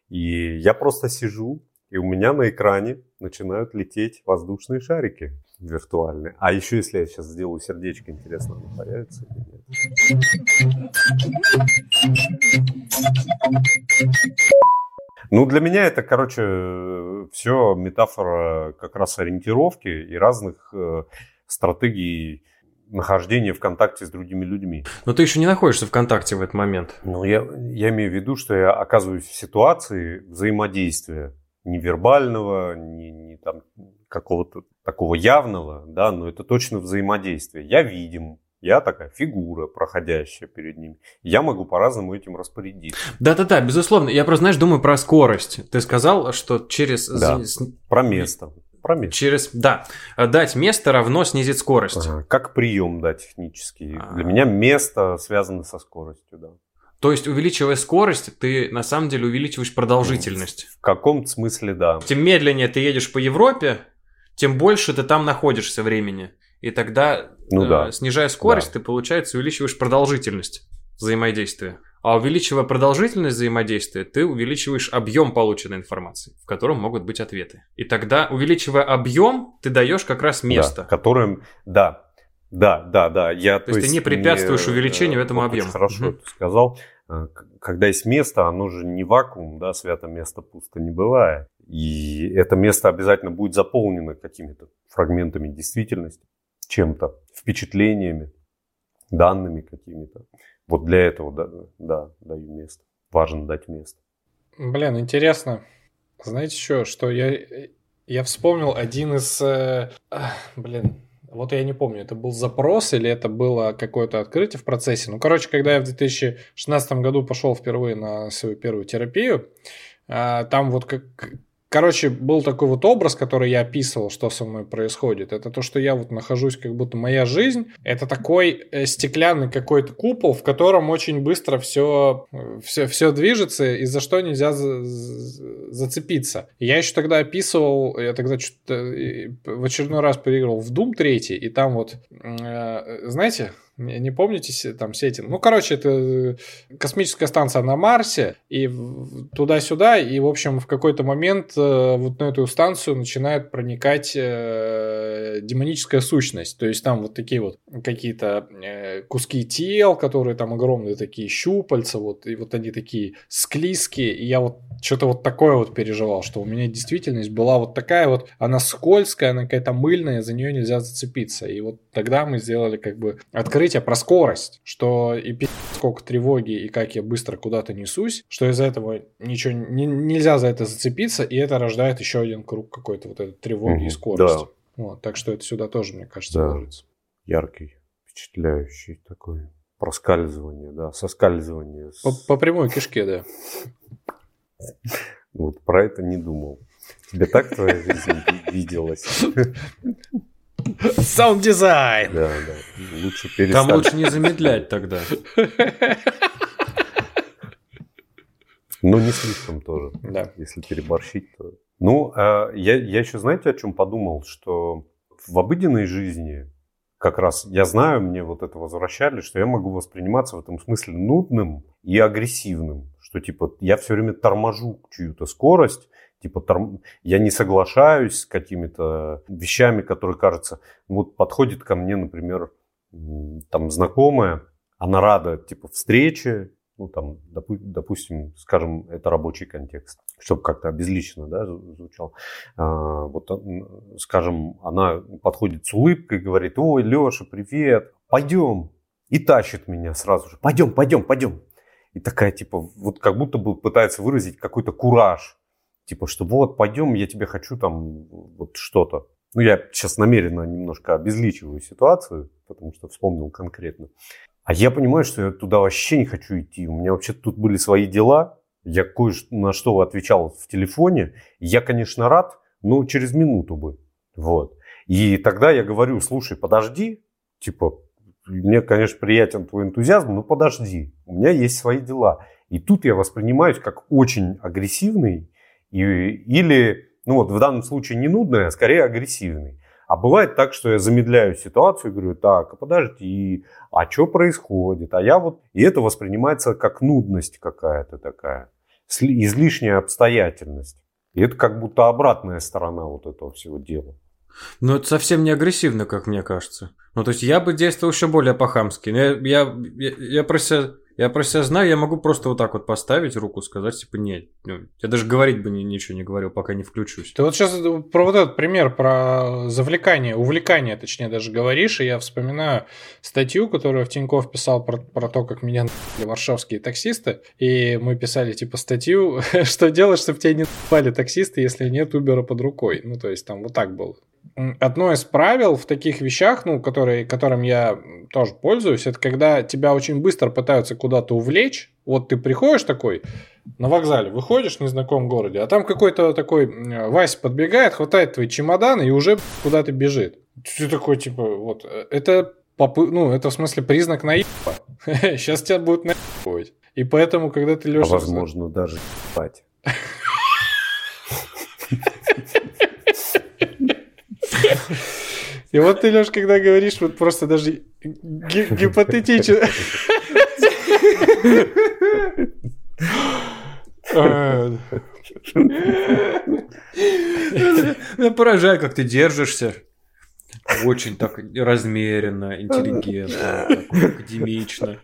И я просто сижу, и у меня на экране начинают лететь воздушные шарики виртуальные. А еще если я сейчас сделаю сердечко, интересно, оно появится или нет? Ну, для меня это, короче, все метафора как раз ориентировки и разных э, стратегий нахождение в контакте с другими людьми. Но ты еще не находишься в контакте в этот момент. Ну, я, я имею в виду, что я оказываюсь в ситуации взаимодействия невербального, не, не там какого-то такого явного, да, но это точно взаимодействие. Я видим, я такая фигура, проходящая перед ним. Я могу по-разному этим распорядиться. Да-да-да, безусловно. Я просто, знаешь, думаю про скорость. Ты сказал, что через... Да, про место. Про место. Через, да, дать место равно снизить скорость. Ага. Как прием, да, технический. А-а-а. Для меня место связано со скоростью, да. То есть, увеличивая скорость, ты на самом деле увеличиваешь продолжительность. В каком-то смысле, да. Тем медленнее ты едешь по Европе, тем больше ты там находишься времени. И тогда, ну, э, да. снижая скорость, да. ты, получается, увеличиваешь продолжительность взаимодействия. А увеличивая продолжительность взаимодействия, ты увеличиваешь объем полученной информации, в котором могут быть ответы. И тогда, увеличивая объем, ты даешь как раз место. Да, которым, да, да, да, да. Я, то, то есть, ты не препятствуешь не, увеличению этому объему. Хорошо угу. ты сказал. Э, когда есть место, оно же не вакуум, да, свято место пусто не бывает. И это место обязательно будет заполнено какими-то фрагментами действительности, чем-то, впечатлениями, данными какими-то. Вот для этого, да, да, даю место. Важно дать место. Блин, интересно. Знаете что, что я, я вспомнил один из... Э, блин, вот я не помню, это был запрос или это было какое-то открытие в процессе. Ну, короче, когда я в 2016 году пошел впервые на свою первую терапию, а, там вот как Короче, был такой вот образ, который я описывал, что со мной происходит. Это то, что я вот нахожусь, как будто моя жизнь. Это такой э, стеклянный какой-то купол, в котором очень быстро все, все, все движется, и за что нельзя за, за, зацепиться. Я еще тогда описывал, я тогда что-то э, в очередной раз переиграл в Doom 3, и там вот, э, знаете, не помните там сети? Ну, короче, это э, космическая станция на Марсе, и туда-сюда, и, в общем, в какой-то момент э, вот на эту станцию начинает проникать э, демоническая сущность. То есть там вот такие вот какие-то куски тел, которые там огромные такие щупальца, вот, и вот они такие склизкие, и я вот что-то вот такое вот переживал, что у меня действительность была вот такая вот, она скользкая, она какая-то мыльная, за нее нельзя зацепиться. И вот тогда мы сделали как бы открытие про скорость, что и сколько тревоги, и как я быстро куда-то несусь, что из-за этого ничего не, нельзя за это зацепиться, и это рождает еще один круг какой-то вот этой тревоги mm-hmm. и скорости. Да. Вот, так что это сюда тоже, мне кажется, да. ложится. Яркий, впечатляющий такой проскальзывание, да, соскальзывание. По, по прямой кишке, да. Вот про это не думал. Тебе так твоя жизнь виделась? Саунд-дизайн! Да, да. Лучше перестать. Там лучше не замедлять тогда. Ну, не слишком тоже. Да. Если переборщить, то... Ну, а я, я еще, знаете, о чем подумал? Что в обыденной жизни как раз я знаю, мне вот это возвращали, что я могу восприниматься в этом смысле нудным и агрессивным. Что типа я все время торможу чью-то скорость, типа торм... я не соглашаюсь с какими-то вещами, которые кажется, вот подходит ко мне, например, там знакомая, она рада типа встрече, ну там, допу- допустим, скажем, это рабочий контекст, чтобы как-то обезлично, да, звучал. А, вот, скажем, она подходит с улыбкой, говорит, ой, Леша, привет, пойдем, и тащит меня сразу же, пойдем, пойдем, пойдем. И такая, типа, вот как будто бы пытается выразить какой-то кураж, типа, что вот, пойдем, я тебе хочу там вот что-то. Ну, я сейчас намеренно немножко обезличиваю ситуацию, потому что вспомнил конкретно. А я понимаю, что я туда вообще не хочу идти. У меня вообще тут были свои дела. Я кое на что отвечал в телефоне. Я, конечно, рад, но через минуту бы. Вот. И тогда я говорю, слушай, подожди. Типа, мне, конечно, приятен твой энтузиазм, но подожди. У меня есть свои дела. И тут я воспринимаюсь как очень агрессивный и, или, ну вот в данном случае не нудный, а скорее агрессивный. А бывает так, что я замедляю ситуацию и говорю, так, а подожди, а что происходит? А я вот... И это воспринимается как нудность какая-то такая, излишняя обстоятельность. И это как будто обратная сторона вот этого всего дела. Ну, это совсем не агрессивно, как мне кажется. Ну, то есть я бы действовал еще более по-хамски. Я, я, я, я просто Я про себя знаю, я могу просто вот так вот поставить руку, сказать, типа, нет. Ну, я даже говорить бы ни- ничего не говорил, пока не включусь. Ты вот сейчас про вот этот пример, про завлекание, увлекание, точнее, даже говоришь, и я вспоминаю статью, которую в Тинькофф писал про, про то, как меня на***ли варшавские таксисты, и мы писали, типа, статью, что делать, чтобы тебя не напали таксисты, если нет Убера под рукой. Ну, то есть, там вот так было. Одно из правил в таких вещах, ну, которые, которым я тоже пользуюсь, это когда тебя очень быстро пытаются куда-то увлечь. Вот ты приходишь такой на вокзале, выходишь в незнакомом городе, а там какой-то такой Вася подбегает, хватает твои чемоданы и уже куда-то бежит. Ты такой, типа, вот, э, это попы- ну, это в смысле признак наеба. Сейчас тебя будут наебывать. И поэтому, когда ты А Леша... возможно, даже ебать. И вот ты, Леш, когда говоришь, вот просто даже ги- гипотетически... Э, Меня поражает, как ты держишься. Очень так размеренно, интеллигентно, академично.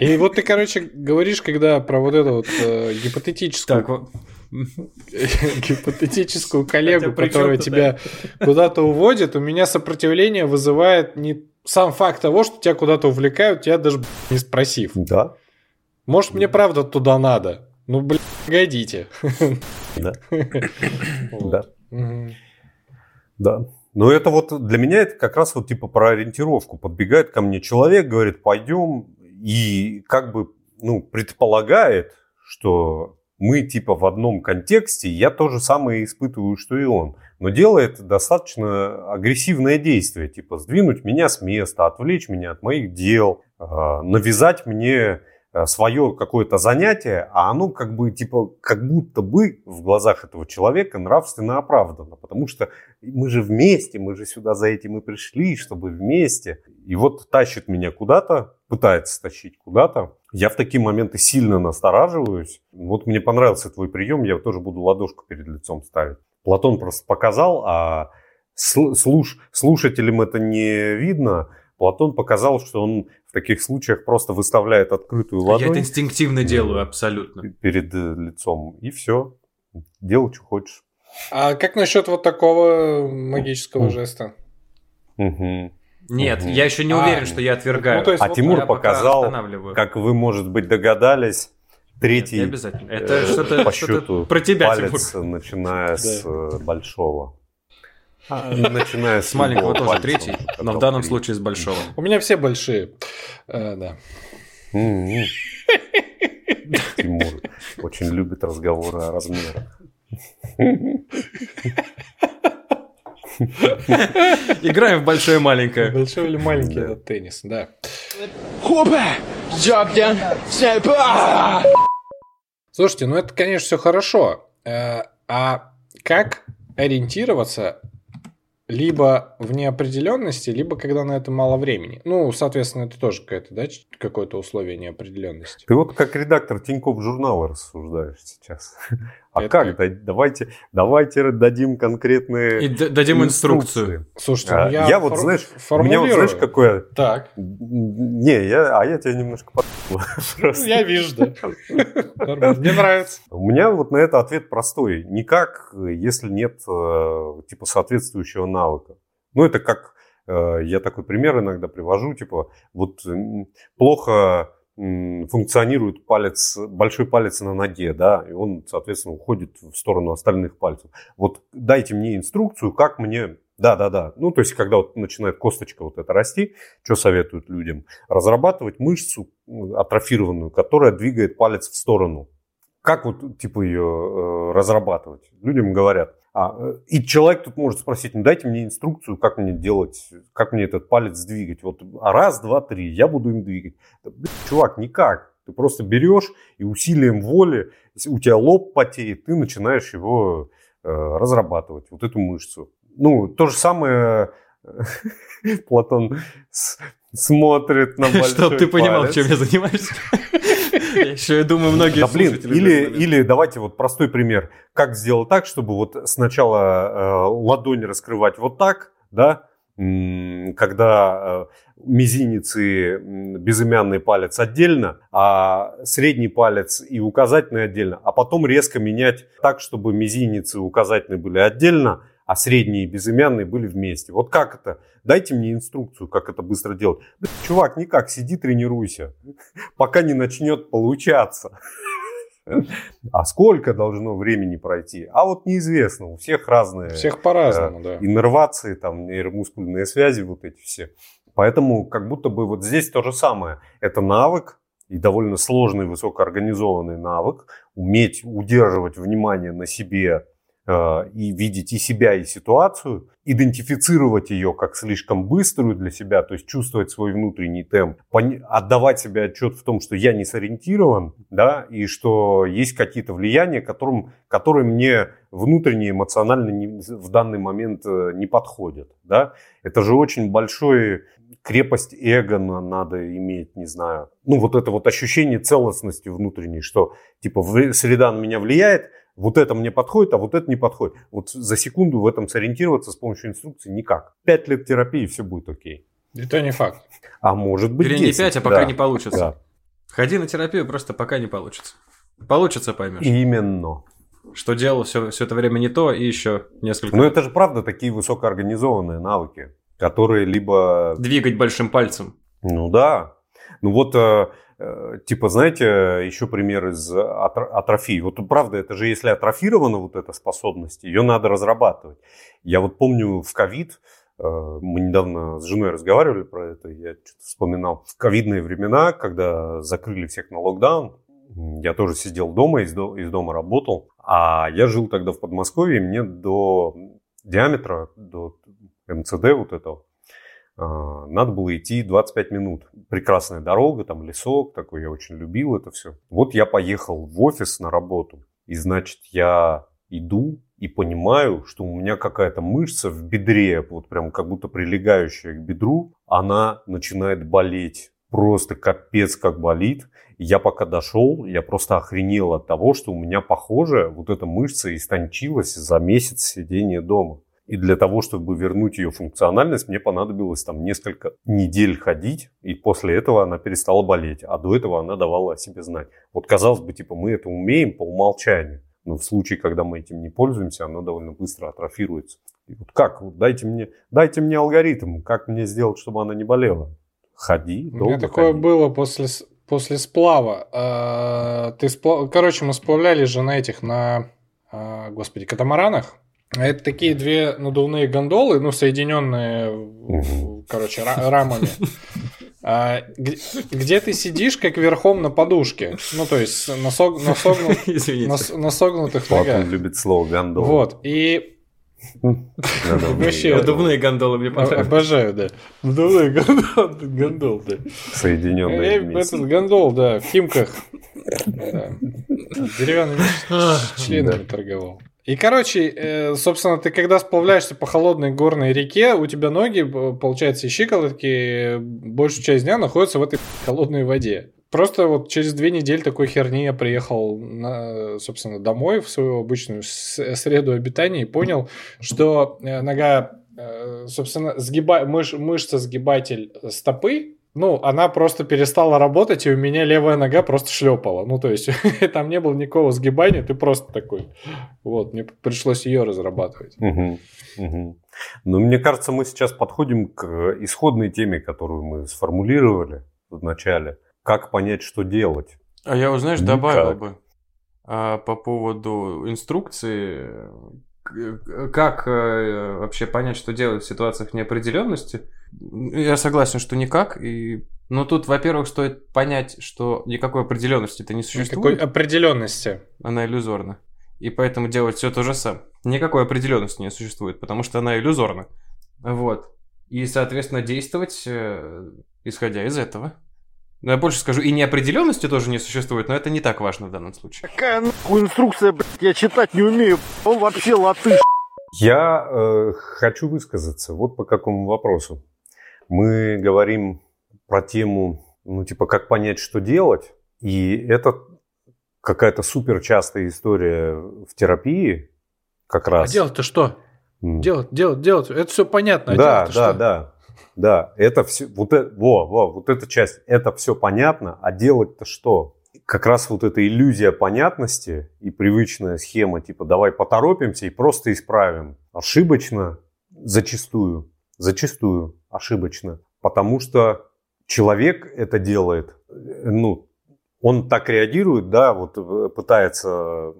И вот ты, короче, говоришь, когда про вот эту вот э, гипотетическую вот. гипотетическую коллегу, при чём которая тебя куда-то уводит, у меня сопротивление вызывает не сам факт того, что тебя куда-то увлекают, тебя даже не спросив. Да, Может, мне правда туда надо? Ну, блин, погодите. да, да. Да. Но это вот для меня это как раз вот типа про ориентировку. Подбегает ко мне человек, говорит, пойдем, и как бы, ну, предполагает, что мы типа в одном контексте, я то же самое испытываю, что и он. Но делает достаточно агрессивное действие, типа сдвинуть меня с места, отвлечь меня от моих дел, а, навязать мне свое какое-то занятие, а оно как бы типа как будто бы в глазах этого человека нравственно оправдано, потому что мы же вместе, мы же сюда за этим и пришли, чтобы вместе. И вот тащит меня куда-то, пытается тащить куда-то. Я в такие моменты сильно настораживаюсь. Вот мне понравился твой прием, я тоже буду ладошку перед лицом ставить. Платон просто показал, а сл- слуш- слушателям это не видно. Платон показал, что он в таких случаях просто выставляет открытую Я это ладонь инстинктивно делаю, абсолютно. перед э, лицом, и все. Делай, что хочешь. А как насчет вот такого магического жеста? Нет, я еще не А, уверен, что я отвергаю. ну, то есть А вот Тимур показал, как вы, может быть, догадались, Не третий обязательно. э, Это что-то по что-то счету про тебя, Тимур. палец, начиная с э, большого. А, начиная с С маленького тоже третий, но в данном случае с большого. У меня все большие. Э, да. М-м. Тимур очень любит разговоры о размерах. Играем в большое маленькое. Большой или маленький Да. этот теннис, да. Слушайте, ну это, конечно, все хорошо. Э, А как ориентироваться либо в неопределенности, либо когда на это мало времени? Ну, соответственно, это тоже какое-то, да, какое-то условие неопределенности. Ты вот как редактор Тинькофф журнала рассуждаешь сейчас. А Это как? Да- Давайте, давайте дадим конкретные И дадим инструкцию. Слушайте, А, ну я, я вот, фор- знаешь, У меня вот знаешь, какое... Так, Не, я, а я тебя немножко под... просто. я вижу, да. Мне нравится. У меня вот на это ответ простой. Никак, если нет э, типа соответствующего навыка. Ну, это как э, я такой пример иногда привожу, типа вот плохо функционирует палец, большой палец на ноге, да, и он, соответственно, уходит в сторону остальных пальцев. Вот дайте мне инструкцию, как мне да, да, да. Ну, то есть, когда вот начинает косточка вот эта расти, что советуют людям? Разрабатывать мышцу атрофированную, которая двигает палец в сторону. Как вот, типа, ее э, разрабатывать? Людям говорят. А, э, и человек тут может спросить, ну, дайте мне инструкцию, как мне делать, как мне этот палец двигать. Вот а раз, два, три, я буду им двигать. Да, блин, чувак, никак. Ты просто берешь и усилием воли, у тебя лоб потеет, ты начинаешь его э, разрабатывать, вот эту мышцу. Ну, то же самое э, Платон смотрит на большой Чтобы ты понимал, чем я занимаюсь. Еще, я думаю, многие Да блин, или, или давайте вот простой пример. Как сделать так, чтобы вот сначала э, ладонь раскрывать вот так, да, когда э, мизинец и безымянный палец отдельно, а средний палец и указательный отдельно, а потом резко менять так, чтобы мизинец и указательный были отдельно, а средние и безымянные были вместе. Вот как это? Дайте мне инструкцию, как это быстро делать. чувак, никак, сиди, тренируйся, пока не начнет получаться. А сколько должно времени пройти? А вот неизвестно, у всех разные. Всех по-разному, э, да. Иннервации, там, нейромускульные связи, вот эти все. Поэтому как будто бы вот здесь то же самое. Это навык, и довольно сложный, высокоорганизованный навык, уметь удерживать внимание на себе и видеть и себя, и ситуацию, идентифицировать ее как слишком быструю для себя, то есть чувствовать свой внутренний темп, отдавать себе отчет в том, что я не сориентирован, да, и что есть какие-то влияния, которым, которые мне внутренне эмоционально не, в данный момент э, не подходят, да. Это же очень большой крепость эго надо иметь, не знаю. Ну, вот это вот ощущение целостности внутренней, что, типа, среда на меня влияет, вот это мне подходит, а вот это не подходит. Вот за секунду в этом сориентироваться с помощью инструкции никак. Пять лет терапии, все будет окей. Это не факт. А может быть Или 10. не пять, а пока да. не получится. Да. Ходи на терапию просто пока не получится. Получится, поймешь. Именно. Что делал все, все это время не то, и еще несколько. Но это же правда такие высокоорганизованные навыки, которые либо... Двигать большим пальцем. Ну да. Ну вот Э, типа, знаете, еще пример из атрофии. Вот правда, это же если атрофирована вот эта способность, ее надо разрабатывать. Я вот помню в ковид, э, мы недавно с женой разговаривали про это, я что-то вспоминал. В ковидные времена, когда закрыли всех на локдаун, я тоже сидел дома, из дома работал, а я жил тогда в Подмосковье, и мне до диаметра, до МЦД вот этого, надо было идти 25 минут. Прекрасная дорога, там лесок такой, я очень любил это все. Вот я поехал в офис на работу, и значит я иду и понимаю, что у меня какая-то мышца в бедре, вот прям как будто прилегающая к бедру, она начинает болеть. Просто капец как болит. Я пока дошел, я просто охренел от того, что у меня, похоже, вот эта мышца истончилась за месяц сидения дома. И для того, чтобы вернуть ее функциональность, мне понадобилось там несколько недель ходить, и после этого она перестала болеть, а до этого она давала о себе знать. Вот казалось бы, типа, мы это умеем по умолчанию, но в случае, когда мы этим не пользуемся, оно довольно быстро атрофируется. И вот как? Вот дайте, мне, дайте мне алгоритм, как мне сделать, чтобы она не болела. Ходи, У меня такое ходи. было после, после сплава. А, ты сплав... Короче, мы сплавляли же на этих, на, а, господи, катамаранах. Это такие две надувные гондолы, ну, соединенные, короче, рамами. А, где, где ты сидишь, как верхом на подушке. Ну, то есть на, сог, на, согнут, на, на согнутых ногах. Он любит слово гондол. Вот, и... Вообще, надувные гондолы мне понравились. Обожаю, да. Надувные гондол, да. Соединенные вместе. Этот гондол, да, в Химках. Деревянными членами торговал. И, короче, э, собственно, ты когда сплавляешься по холодной горной реке, у тебя ноги, получается, и щиколотки большую часть дня находятся в этой холодной воде. Просто вот через две недели такой херни я приехал, на, собственно, домой в свою обычную среду обитания и понял, что э, нога, э, собственно, сгиба... мыш... мышца сгибатель стопы ну, она просто перестала работать, и у меня левая нога просто шлепала. Ну, то есть, там не было никакого сгибания, ты просто такой. Вот, мне пришлось ее разрабатывать. Угу, угу. Ну, мне кажется, мы сейчас подходим к исходной теме, которую мы сформулировали в начале. Как понять, что делать? А я, знаешь, Никак. добавил бы а, по поводу инструкции, как э, вообще понять, что делать в ситуациях неопределенности? Я согласен, что никак. И... Но тут, во-первых, стоит понять, что никакой определенности-то не существует. Никакой определенности. Она иллюзорна. И поэтому делать все то же самое. Никакой определенности не существует, потому что она иллюзорна. Вот. И, соответственно, действовать, э, исходя из этого. Но я больше скажу, и неопределенности тоже не существует, но это не так важно в данном случае. Какая нахуй инструкция, блядь, я читать не умею, он вообще латыш. Я э, хочу высказаться вот по какому вопросу. Мы говорим про тему, ну, типа, как понять, что делать. И это какая-то супер частая история в терапии как раз. А делать-то что? Делать, делать, делать. Это все понятно. А да, да, что? да. Да, это все, вот, это, во, во, вот эта часть, это все понятно, а делать-то что? Как раз вот эта иллюзия понятности и привычная схема, типа давай поторопимся и просто исправим. Ошибочно зачастую, зачастую ошибочно, потому что человек это делает, ну, он так реагирует, да, вот э, пытается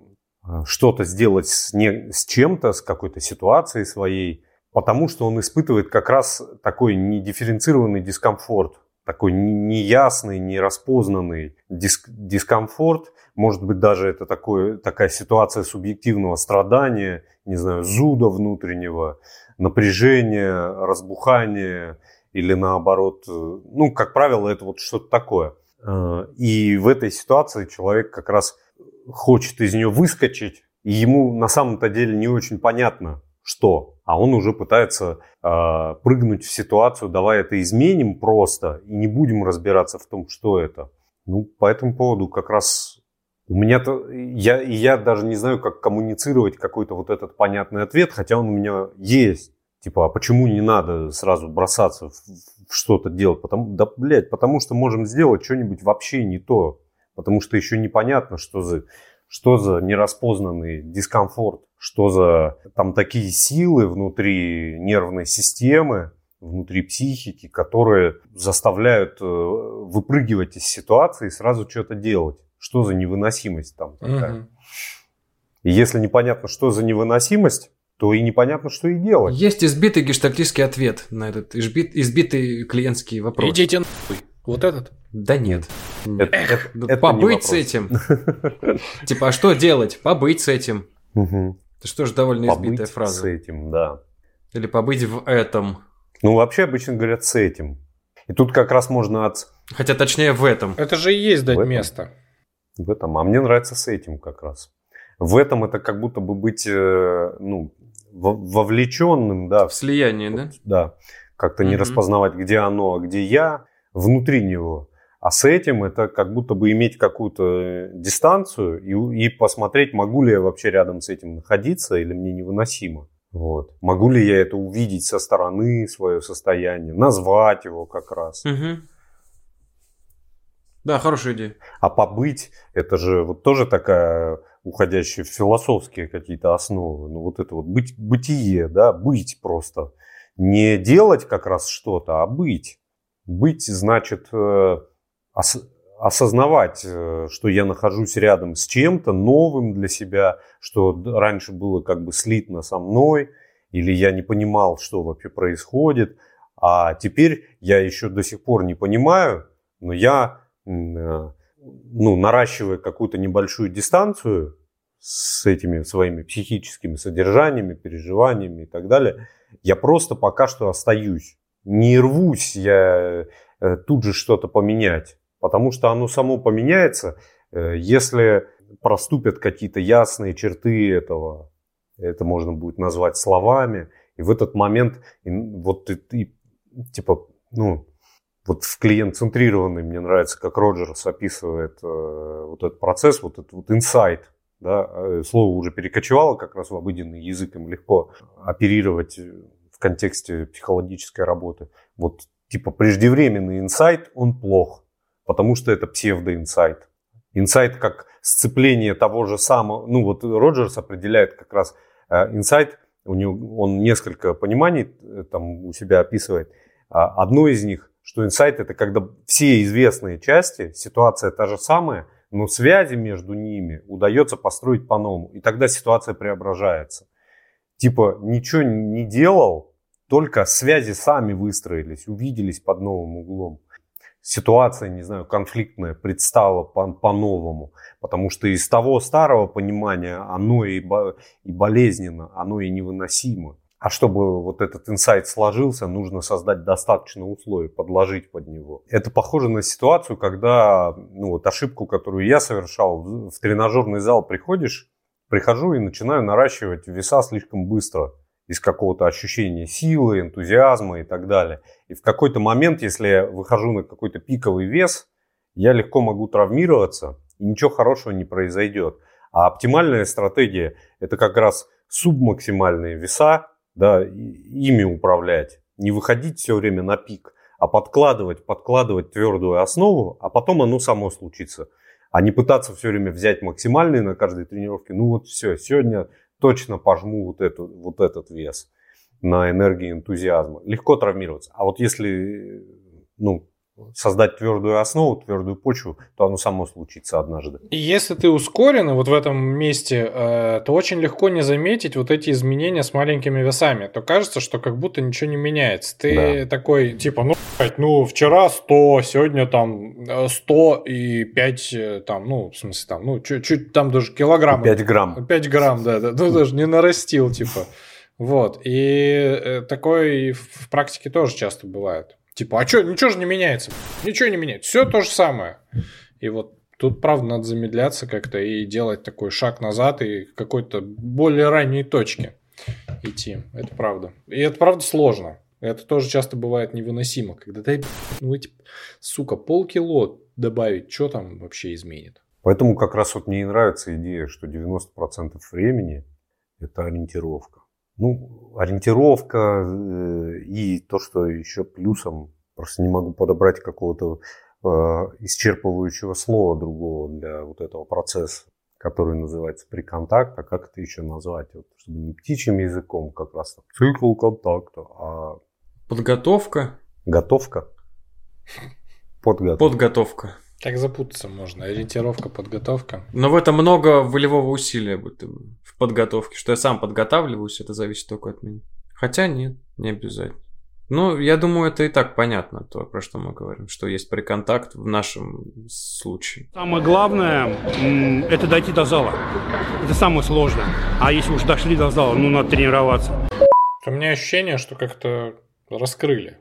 э, что-то сделать с, не, с чем-то, с какой-то ситуацией своей, потому что он испытывает как раз такой недифференцированный дискомфорт, такой неясный, нераспознанный диск, дискомфорт. Может быть, даже это такое, такая ситуация субъективного страдания, не знаю, зуда внутреннего, напряжения, разбухания или наоборот. Ну, как правило, это вот что-то такое. Э, и в этой ситуации человек как раз хочет из нее выскочить, и ему на самом-то деле не очень понятно, что, а он уже пытается э, прыгнуть в ситуацию, давай это изменим просто и не будем разбираться в том, что это. Ну, по этому поводу как раз у меня-то, я, я даже не знаю, как коммуницировать какой-то вот этот понятный ответ, хотя он у меня есть. Типа, а почему не надо сразу бросаться в, в что-то делать? Потому, да, блядь, потому что можем сделать что-нибудь вообще не то. Потому что еще непонятно, что за, что за нераспознанный дискомфорт, что за там такие силы внутри нервной системы, внутри психики, которые заставляют э, выпрыгивать из ситуации и сразу что-то делать. Что за невыносимость там такая? Угу. И если непонятно, что за невыносимость, то и непонятно, что и делать. Есть избитый гештальтический ответ на этот избит, избитый клиентский вопрос. Идите нахуй. Вот этот? Да нет. Это, Эх, это, это побыть с этим. Типа, а что делать? Побыть с этим. Это что же довольно избитая фраза. с этим, да. Или побыть в этом. Ну, вообще обычно говорят с этим. И тут как раз можно от... Хотя точнее в этом. Это же и есть дать место. В этом. А мне нравится с этим как раз. В этом это как будто бы быть, э, ну, вовлеченным, да. В слияние, да? Да. Как-то не распознавать, где оно, а где я, внутри него. А с этим это как будто бы иметь какую-то э, дистанцию и, и посмотреть, могу ли я вообще рядом с этим находиться или мне невыносимо. Вот. Могу ли я это увидеть со стороны, свое состояние, назвать его как раз. Угу. Да, хорошая идея. А побыть, это же вот тоже такая уходящая в философские какие-то основы. Ну вот это вот быть, бытие, да, быть просто. Не делать как раз что-то, а быть. Быть значит э, ос- осознавать, э, что я нахожусь рядом с чем-то новым для себя, что раньше было как бы слитно со мной, или я не понимал, что вообще происходит, а теперь я еще до сих пор не понимаю, но я, ну, наращивая какую-то небольшую дистанцию с этими своими психическими содержаниями, переживаниями и так далее, я просто пока что остаюсь. Не рвусь я э, тут же что-то поменять, потому что оно само поменяется, э, если проступят какие-то ясные черты этого, это можно будет назвать словами, и в этот момент вот ты, ты типа, ну, вот в клиент-центрированный мне нравится, как Роджерс описывает э, вот этот процесс, вот этот вот инсайт, да, э, слово уже перекочевало как раз в обыденный язык, им легко оперировать в контексте психологической работы. Вот типа преждевременный инсайт, он плох, потому что это псевдоинсайт. Инсайт как сцепление того же самого, ну вот Роджерс определяет как раз э, инсайт, у него он несколько пониманий э, там у себя описывает. А одно из них, что инсайт это когда все известные части, ситуация та же самая, но связи между ними удается построить по-новому. И тогда ситуация преображается типа ничего не делал, только связи сами выстроились, увиделись под новым углом. Ситуация, не знаю, конфликтная предстала по- по-новому, потому что из того старого понимания оно и, бо- и болезненно, оно и невыносимо. А чтобы вот этот инсайт сложился, нужно создать достаточно условий, подложить под него. Это похоже на ситуацию, когда ну, вот ошибку, которую я совершал, в тренажерный зал приходишь, прихожу и начинаю наращивать веса слишком быстро из какого-то ощущения силы, энтузиазма и так далее. И в какой-то момент, если я выхожу на какой-то пиковый вес, я легко могу травмироваться, и ничего хорошего не произойдет. А оптимальная стратегия – это как раз субмаксимальные веса, да, ими управлять. Не выходить все время на пик, а подкладывать, подкладывать твердую основу, а потом оно само случится. А не пытаться все время взять максимальные на каждой тренировке. Ну вот все, сегодня точно пожму вот, эту, вот этот вес на энергии энтузиазма. Легко травмироваться. А вот если ну, создать твердую основу, твердую почву, то оно само случится однажды. И если ты ускорен вот в этом месте, э, то очень легко не заметить вот эти изменения с маленькими весами. То кажется, что как будто ничего не меняется. Ты да. такой, типа, ну, ну, вчера 100, сегодня там 100 э, и 5, э, там, ну, в смысле, там, ну, чуть-чуть там даже килограмм. 5 грамм. 5 грамм, да, да, ну, даже не нарастил, типа. Вот, и такое в практике тоже часто бывает. Типа, а что, ничего же не меняется. Ничего не меняется. Все то же самое. И вот тут, правда, надо замедляться как-то и делать такой шаг назад и какой-то более ранней точке идти. Это правда. И это правда сложно. Это тоже часто бывает невыносимо. Когда дай, ну эти, сука, полкило добавить, что там вообще изменит? Поэтому как раз вот мне и нравится идея, что 90% времени это ориентировка. Ну, ориентировка э, и то, что еще плюсом, просто не могу подобрать какого-то э, исчерпывающего слова другого для вот этого процесса, который называется приконтакт, а как это еще назвать, вот, чтобы не птичьим языком как раз так, цикл контакта, а... Подготовка. Готовка. Подготовка. Подготовка. Так запутаться можно. Ориентировка, подготовка. Но в этом много волевого усилия бы в подготовке. Что я сам подготавливаюсь, это зависит только от меня. Хотя нет, не обязательно. Ну, я думаю, это и так понятно, то, про что мы говорим, что есть приконтакт в нашем случае. Самое главное – это дойти до зала. Это самое сложное. А если уж дошли до зала, ну, надо тренироваться. У меня ощущение, что как-то раскрыли.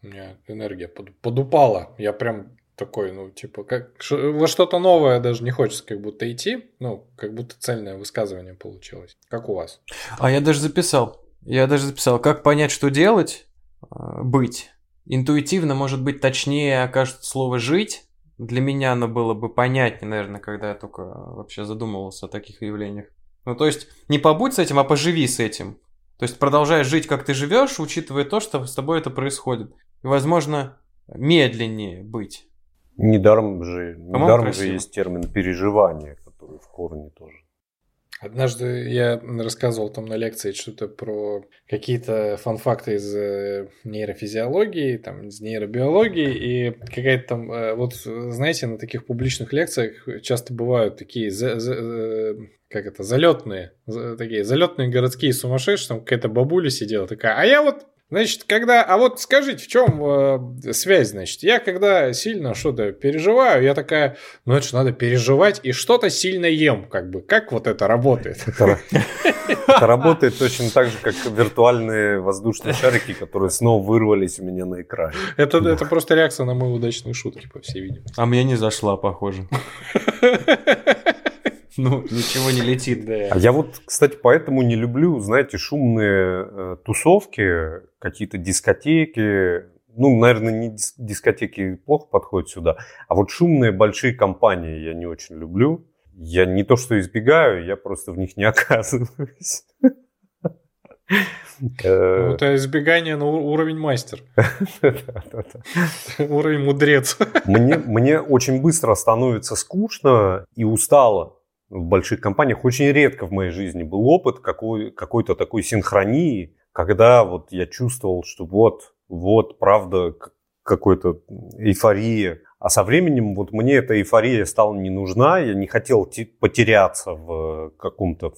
У меня энергия подупала. Я прям такой, ну, типа, как во что-то новое даже не хочется как будто идти, ну, как будто цельное высказывание получилось. Как у вас? А я даже записал. Я даже записал, как понять, что делать, а, быть. Интуитивно, может быть, точнее окажется слово «жить». Для меня оно было бы понятнее, наверное, когда я только вообще задумывался о таких явлениях. Ну, то есть, не побудь с этим, а поживи с этим. То есть, продолжай жить, как ты живешь, учитывая то, что с тобой это происходит. И, возможно, медленнее быть. Недаром же, недаром же есть термин переживания, который в корне тоже. Однажды я рассказывал там на лекции что-то про какие-то фан-факты из э, нейрофизиологии, там, из нейробиологии, и какая-то там, э, вот знаете, на таких публичных лекциях часто бывают такие, за, за, э, как это, залетные, такие залетные городские сумасшедшие, там какая-то бабуля сидела такая, а я вот Значит, когда... А вот скажите, в чем э, связь, значит? Я когда сильно что-то переживаю, я такая, ну это же надо переживать и что-то сильно ем, как бы. Как вот это работает? Это, работает точно так же, как виртуальные воздушные шарики, которые снова вырвались у меня на экране. Это, это просто реакция на мои удачные шутки, по всей видимости. А мне не зашла, похоже. Ну, ничего не летит. Да. А я вот, кстати, поэтому не люблю, знаете, шумные э, тусовки, какие-то дискотеки. Ну, наверное, не дис- дискотеки плохо подходят сюда, а вот шумные большие компании я не очень люблю. Я не то что избегаю, я просто в них не оказываюсь. Ну, это избегание на уровень мастер. Уровень мудрец. Мне, очень быстро становится скучно и устало в больших компаниях очень редко в моей жизни был опыт какой, какой-то такой синхронии, когда вот я чувствовал, что вот, вот, правда, какой-то эйфория. А со временем вот мне эта эйфория стала не нужна, я не хотел потеряться в каком-то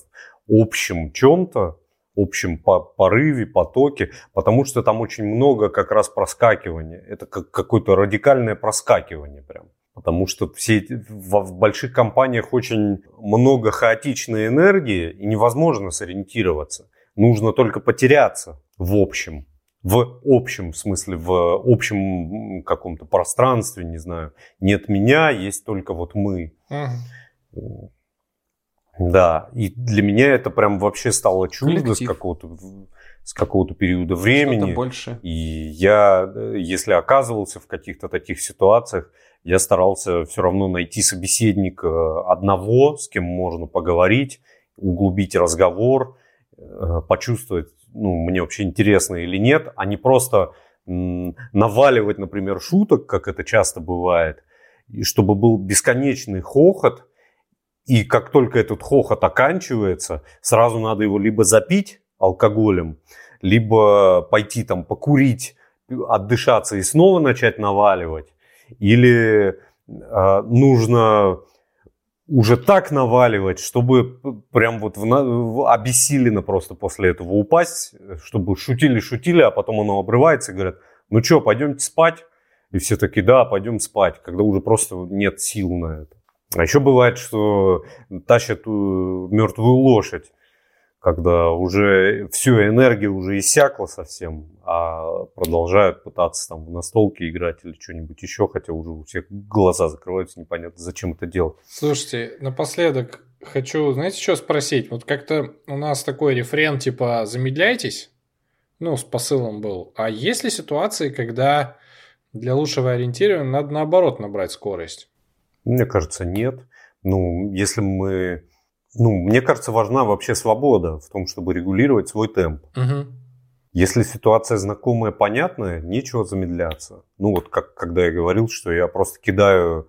общем чем-то, общем порыве, потоке, потому что там очень много как раз проскакивания. Это как какое-то радикальное проскакивание прям. Потому что все в больших компаниях очень много хаотичной энергии, и невозможно сориентироваться. Нужно только потеряться в общем. В общем смысле, в общем каком-то пространстве, не знаю. Нет меня, есть только вот мы. Угу. Да, и для меня это прям вообще стало чудо с какого-то с какого-то периода времени. Больше. И я, э, если оказывался в каких-то таких ситуациях, я старался все равно найти собеседника одного, с кем можно поговорить, углубить разговор, э, почувствовать ну, мне вообще интересно или нет, а не просто наваливать, например, шуток, как это часто бывает, и чтобы был бесконечный хохот, и как только этот хохот оканчивается, сразу надо его либо запить алкоголем, либо пойти там покурить, отдышаться и снова начать наваливать, или э, нужно уже так наваливать, чтобы прям вот в, в, обессиленно просто после этого упасть, чтобы шутили-шутили, а потом оно обрывается и говорят, ну что, пойдемте спать? И все таки да, пойдем спать, когда уже просто нет сил на это. А еще бывает, что тащат э, мертвую лошадь когда уже всю энергию уже иссякла совсем, а продолжают пытаться там в настолки играть или что-нибудь еще, хотя уже у всех глаза закрываются, непонятно, зачем это делать. Слушайте, напоследок хочу, знаете, что спросить? Вот как-то у нас такой рефрен типа «замедляйтесь», ну, с посылом был. А есть ли ситуации, когда для лучшего ориентирования надо наоборот набрать скорость? Мне кажется, нет. Ну, если мы ну, мне кажется, важна вообще свобода в том, чтобы регулировать свой темп. Угу. Если ситуация знакомая, понятная, нечего замедляться. Ну, вот как когда я говорил, что я просто кидаю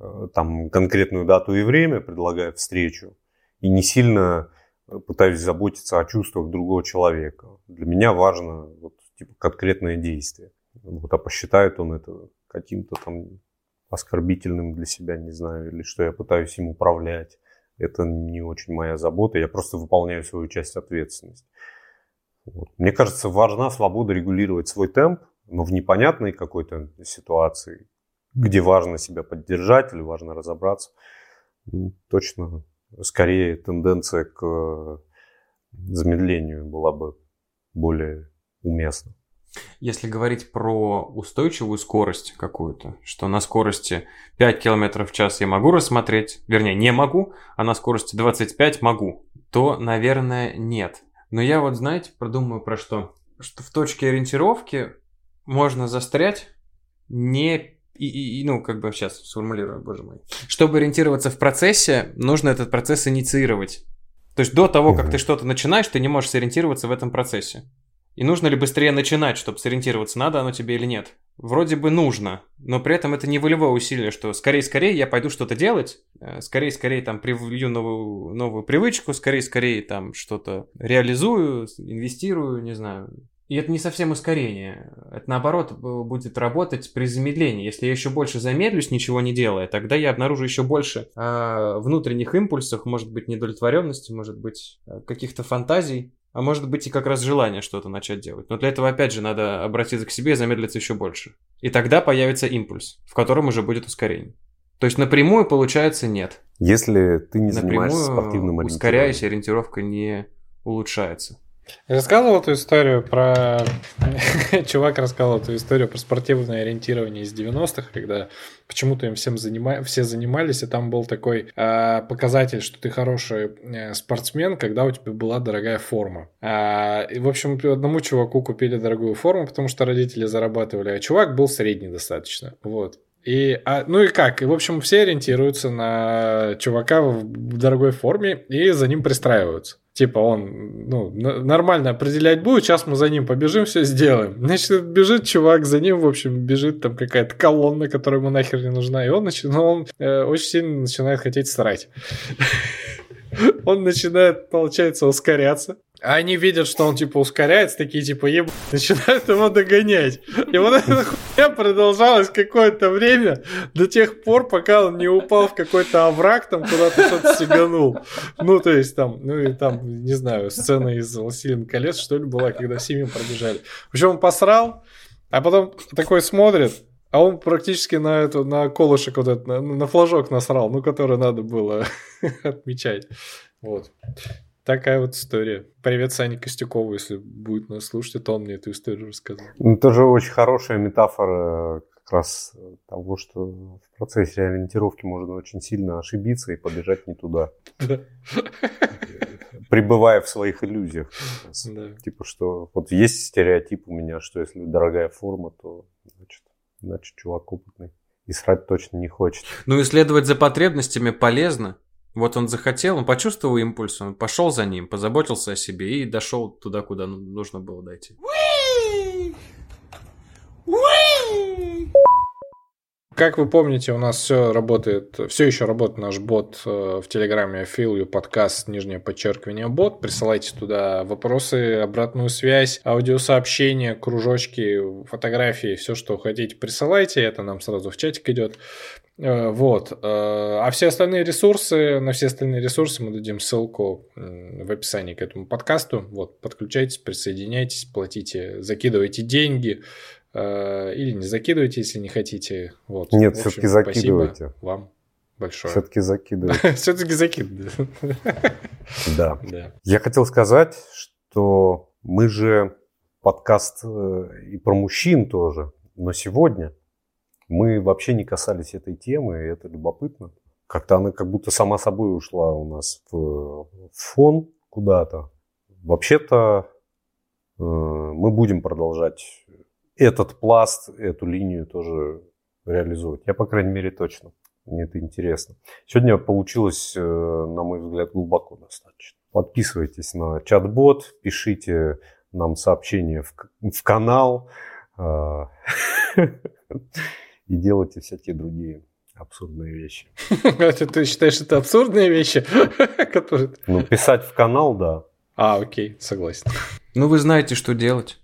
э, там конкретную дату и время, предлагаю встречу, и не сильно э, пытаюсь заботиться о чувствах другого человека. Для меня важно вот, типа, конкретное действие. Вот, а посчитает он это каким-то там оскорбительным для себя, не знаю, или что я пытаюсь им управлять это не очень моя забота, я просто выполняю свою часть ответственности. Вот. Мне кажется, важна свобода регулировать свой темп, но в непонятной какой-то ситуации, где важно себя поддержать или важно разобраться, ну, точно скорее тенденция к замедлению была бы более уместна. Если говорить про устойчивую скорость какую-то, что на скорости 5 км в час я могу рассмотреть, вернее, не могу, а на скорости 25 могу, то, наверное, нет. Но я вот, знаете, продумаю про что? Что в точке ориентировки можно застрять не и, и, ну, как бы сейчас сформулирую, боже мой. Чтобы ориентироваться в процессе, нужно этот процесс инициировать. То есть до того, как ты что-то начинаешь, ты не можешь сориентироваться в этом процессе. И нужно ли быстрее начинать, чтобы сориентироваться, надо оно тебе или нет? Вроде бы нужно, но при этом это не волевое усилие, что скорее-скорее я пойду что-то делать, э, скорее-скорее там привью новую, новую привычку, скорее-скорее там что-то реализую, инвестирую, не знаю. И это не совсем ускорение. Это наоборот будет работать при замедлении. Если я еще больше замедлюсь, ничего не делая, тогда я обнаружу еще больше э, внутренних импульсов, может быть, недовлетворенности, может быть, э, каких-то фантазий, а может быть и как раз желание что-то начать делать. Но для этого, опять же, надо обратиться к себе и замедлиться еще больше. И тогда появится импульс, в котором уже будет ускорение. То есть напрямую, получается, нет. Если ты не напрямую, занимаешься спортивным ориентированием. ускоряясь, ориентировка не улучшается. Рассказывал эту историю про... Чувак рассказывал эту историю про спортивное ориентирование из 90-х, когда почему-то им всем занима... все занимались, и там был такой э, показатель, что ты хороший э, спортсмен, когда у тебя была дорогая форма. А, и, в общем, одному чуваку купили дорогую форму, потому что родители зарабатывали, а чувак был средний достаточно. Вот. И, а, ну и как? И, в общем, все ориентируются на чувака в дорогой форме и за ним пристраиваются. Типа он ну, нормально определять будет, сейчас мы за ним побежим, все сделаем. Значит, бежит чувак, за ним, в общем, бежит там какая-то колонна, которая ему нахер не нужна, и он, начи... ну, он э, очень сильно начинает хотеть срать. Он начинает, получается, ускоряться. А они видят, что он типа ускоряется, такие типа еб... начинают его догонять. И вот эта хуйня продолжалась какое-то время до тех пор, пока он не упал в какой-то овраг, там куда-то что-то сиганул. Ну, то есть там, ну и там, не знаю, сцена из «Властелин колец», что ли, была, когда с ними пробежали. В общем, он посрал, а потом такой смотрит, а он практически на эту, на колышек вот этот, на, на флажок насрал, ну, который надо было отмечать. Вот. Такая вот история. Привет Сане Костюкову, если будет нас слушать, то он мне эту историю рассказал. Ну, тоже очень хорошая метафора как раз того, что в процессе ориентировки можно очень сильно ошибиться и побежать не туда. Пребывая в своих иллюзиях. Типа, что вот есть стереотип у меня, что если дорогая форма, то значит, значит чувак опытный. И срать точно не хочет. Ну, исследовать за потребностями полезно. Вот он захотел, он почувствовал импульс, он пошел за ним, позаботился о себе и дошел туда, куда ну- нужно было дойти. Как вы помните, у нас все работает, все еще работает наш бот э, в Телеграме You подкаст, нижнее подчеркивание бот. Присылайте туда вопросы, обратную связь, аудиосообщения, кружочки, фотографии, все, что хотите, присылайте. Это нам сразу в чатик идет. Э, Вот. Э, А все остальные ресурсы, на все остальные ресурсы мы дадим ссылку в описании к этому подкасту. Вот, подключайтесь, присоединяйтесь, платите, закидывайте деньги или не закидывайте, если не хотите. Вот. Нет, В общем, всё-таки спасибо закидывайте. вам большое. Все-таки закидывать. Все-таки закидывайте. Да. Я хотел сказать, что мы же подкаст э, и про мужчин тоже, но сегодня мы вообще не касались этой темы, и это любопытно. Как-то она как будто сама собой ушла у нас в в фон куда-то. Вообще-то э, мы будем продолжать этот пласт, эту линию тоже реализовывать. Я, по крайней мере, точно. Мне это интересно. Сегодня получилось, э, на мой взгляд, глубоко достаточно. Подписывайтесь на чат-бот, пишите нам сообщения в, в канал э, и делайте всякие другие абсурдные вещи. Ты считаешь, это абсурдные вещи? которые- Ну, писать в канал, да. А, окей, согласен. Ну, вы знаете, что делать.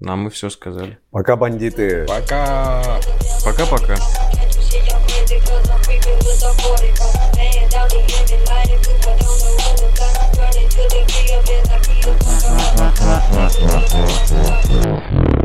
Нам мы все сказали. Пока, бандиты. Пока. Пока-пока. Uh-huh.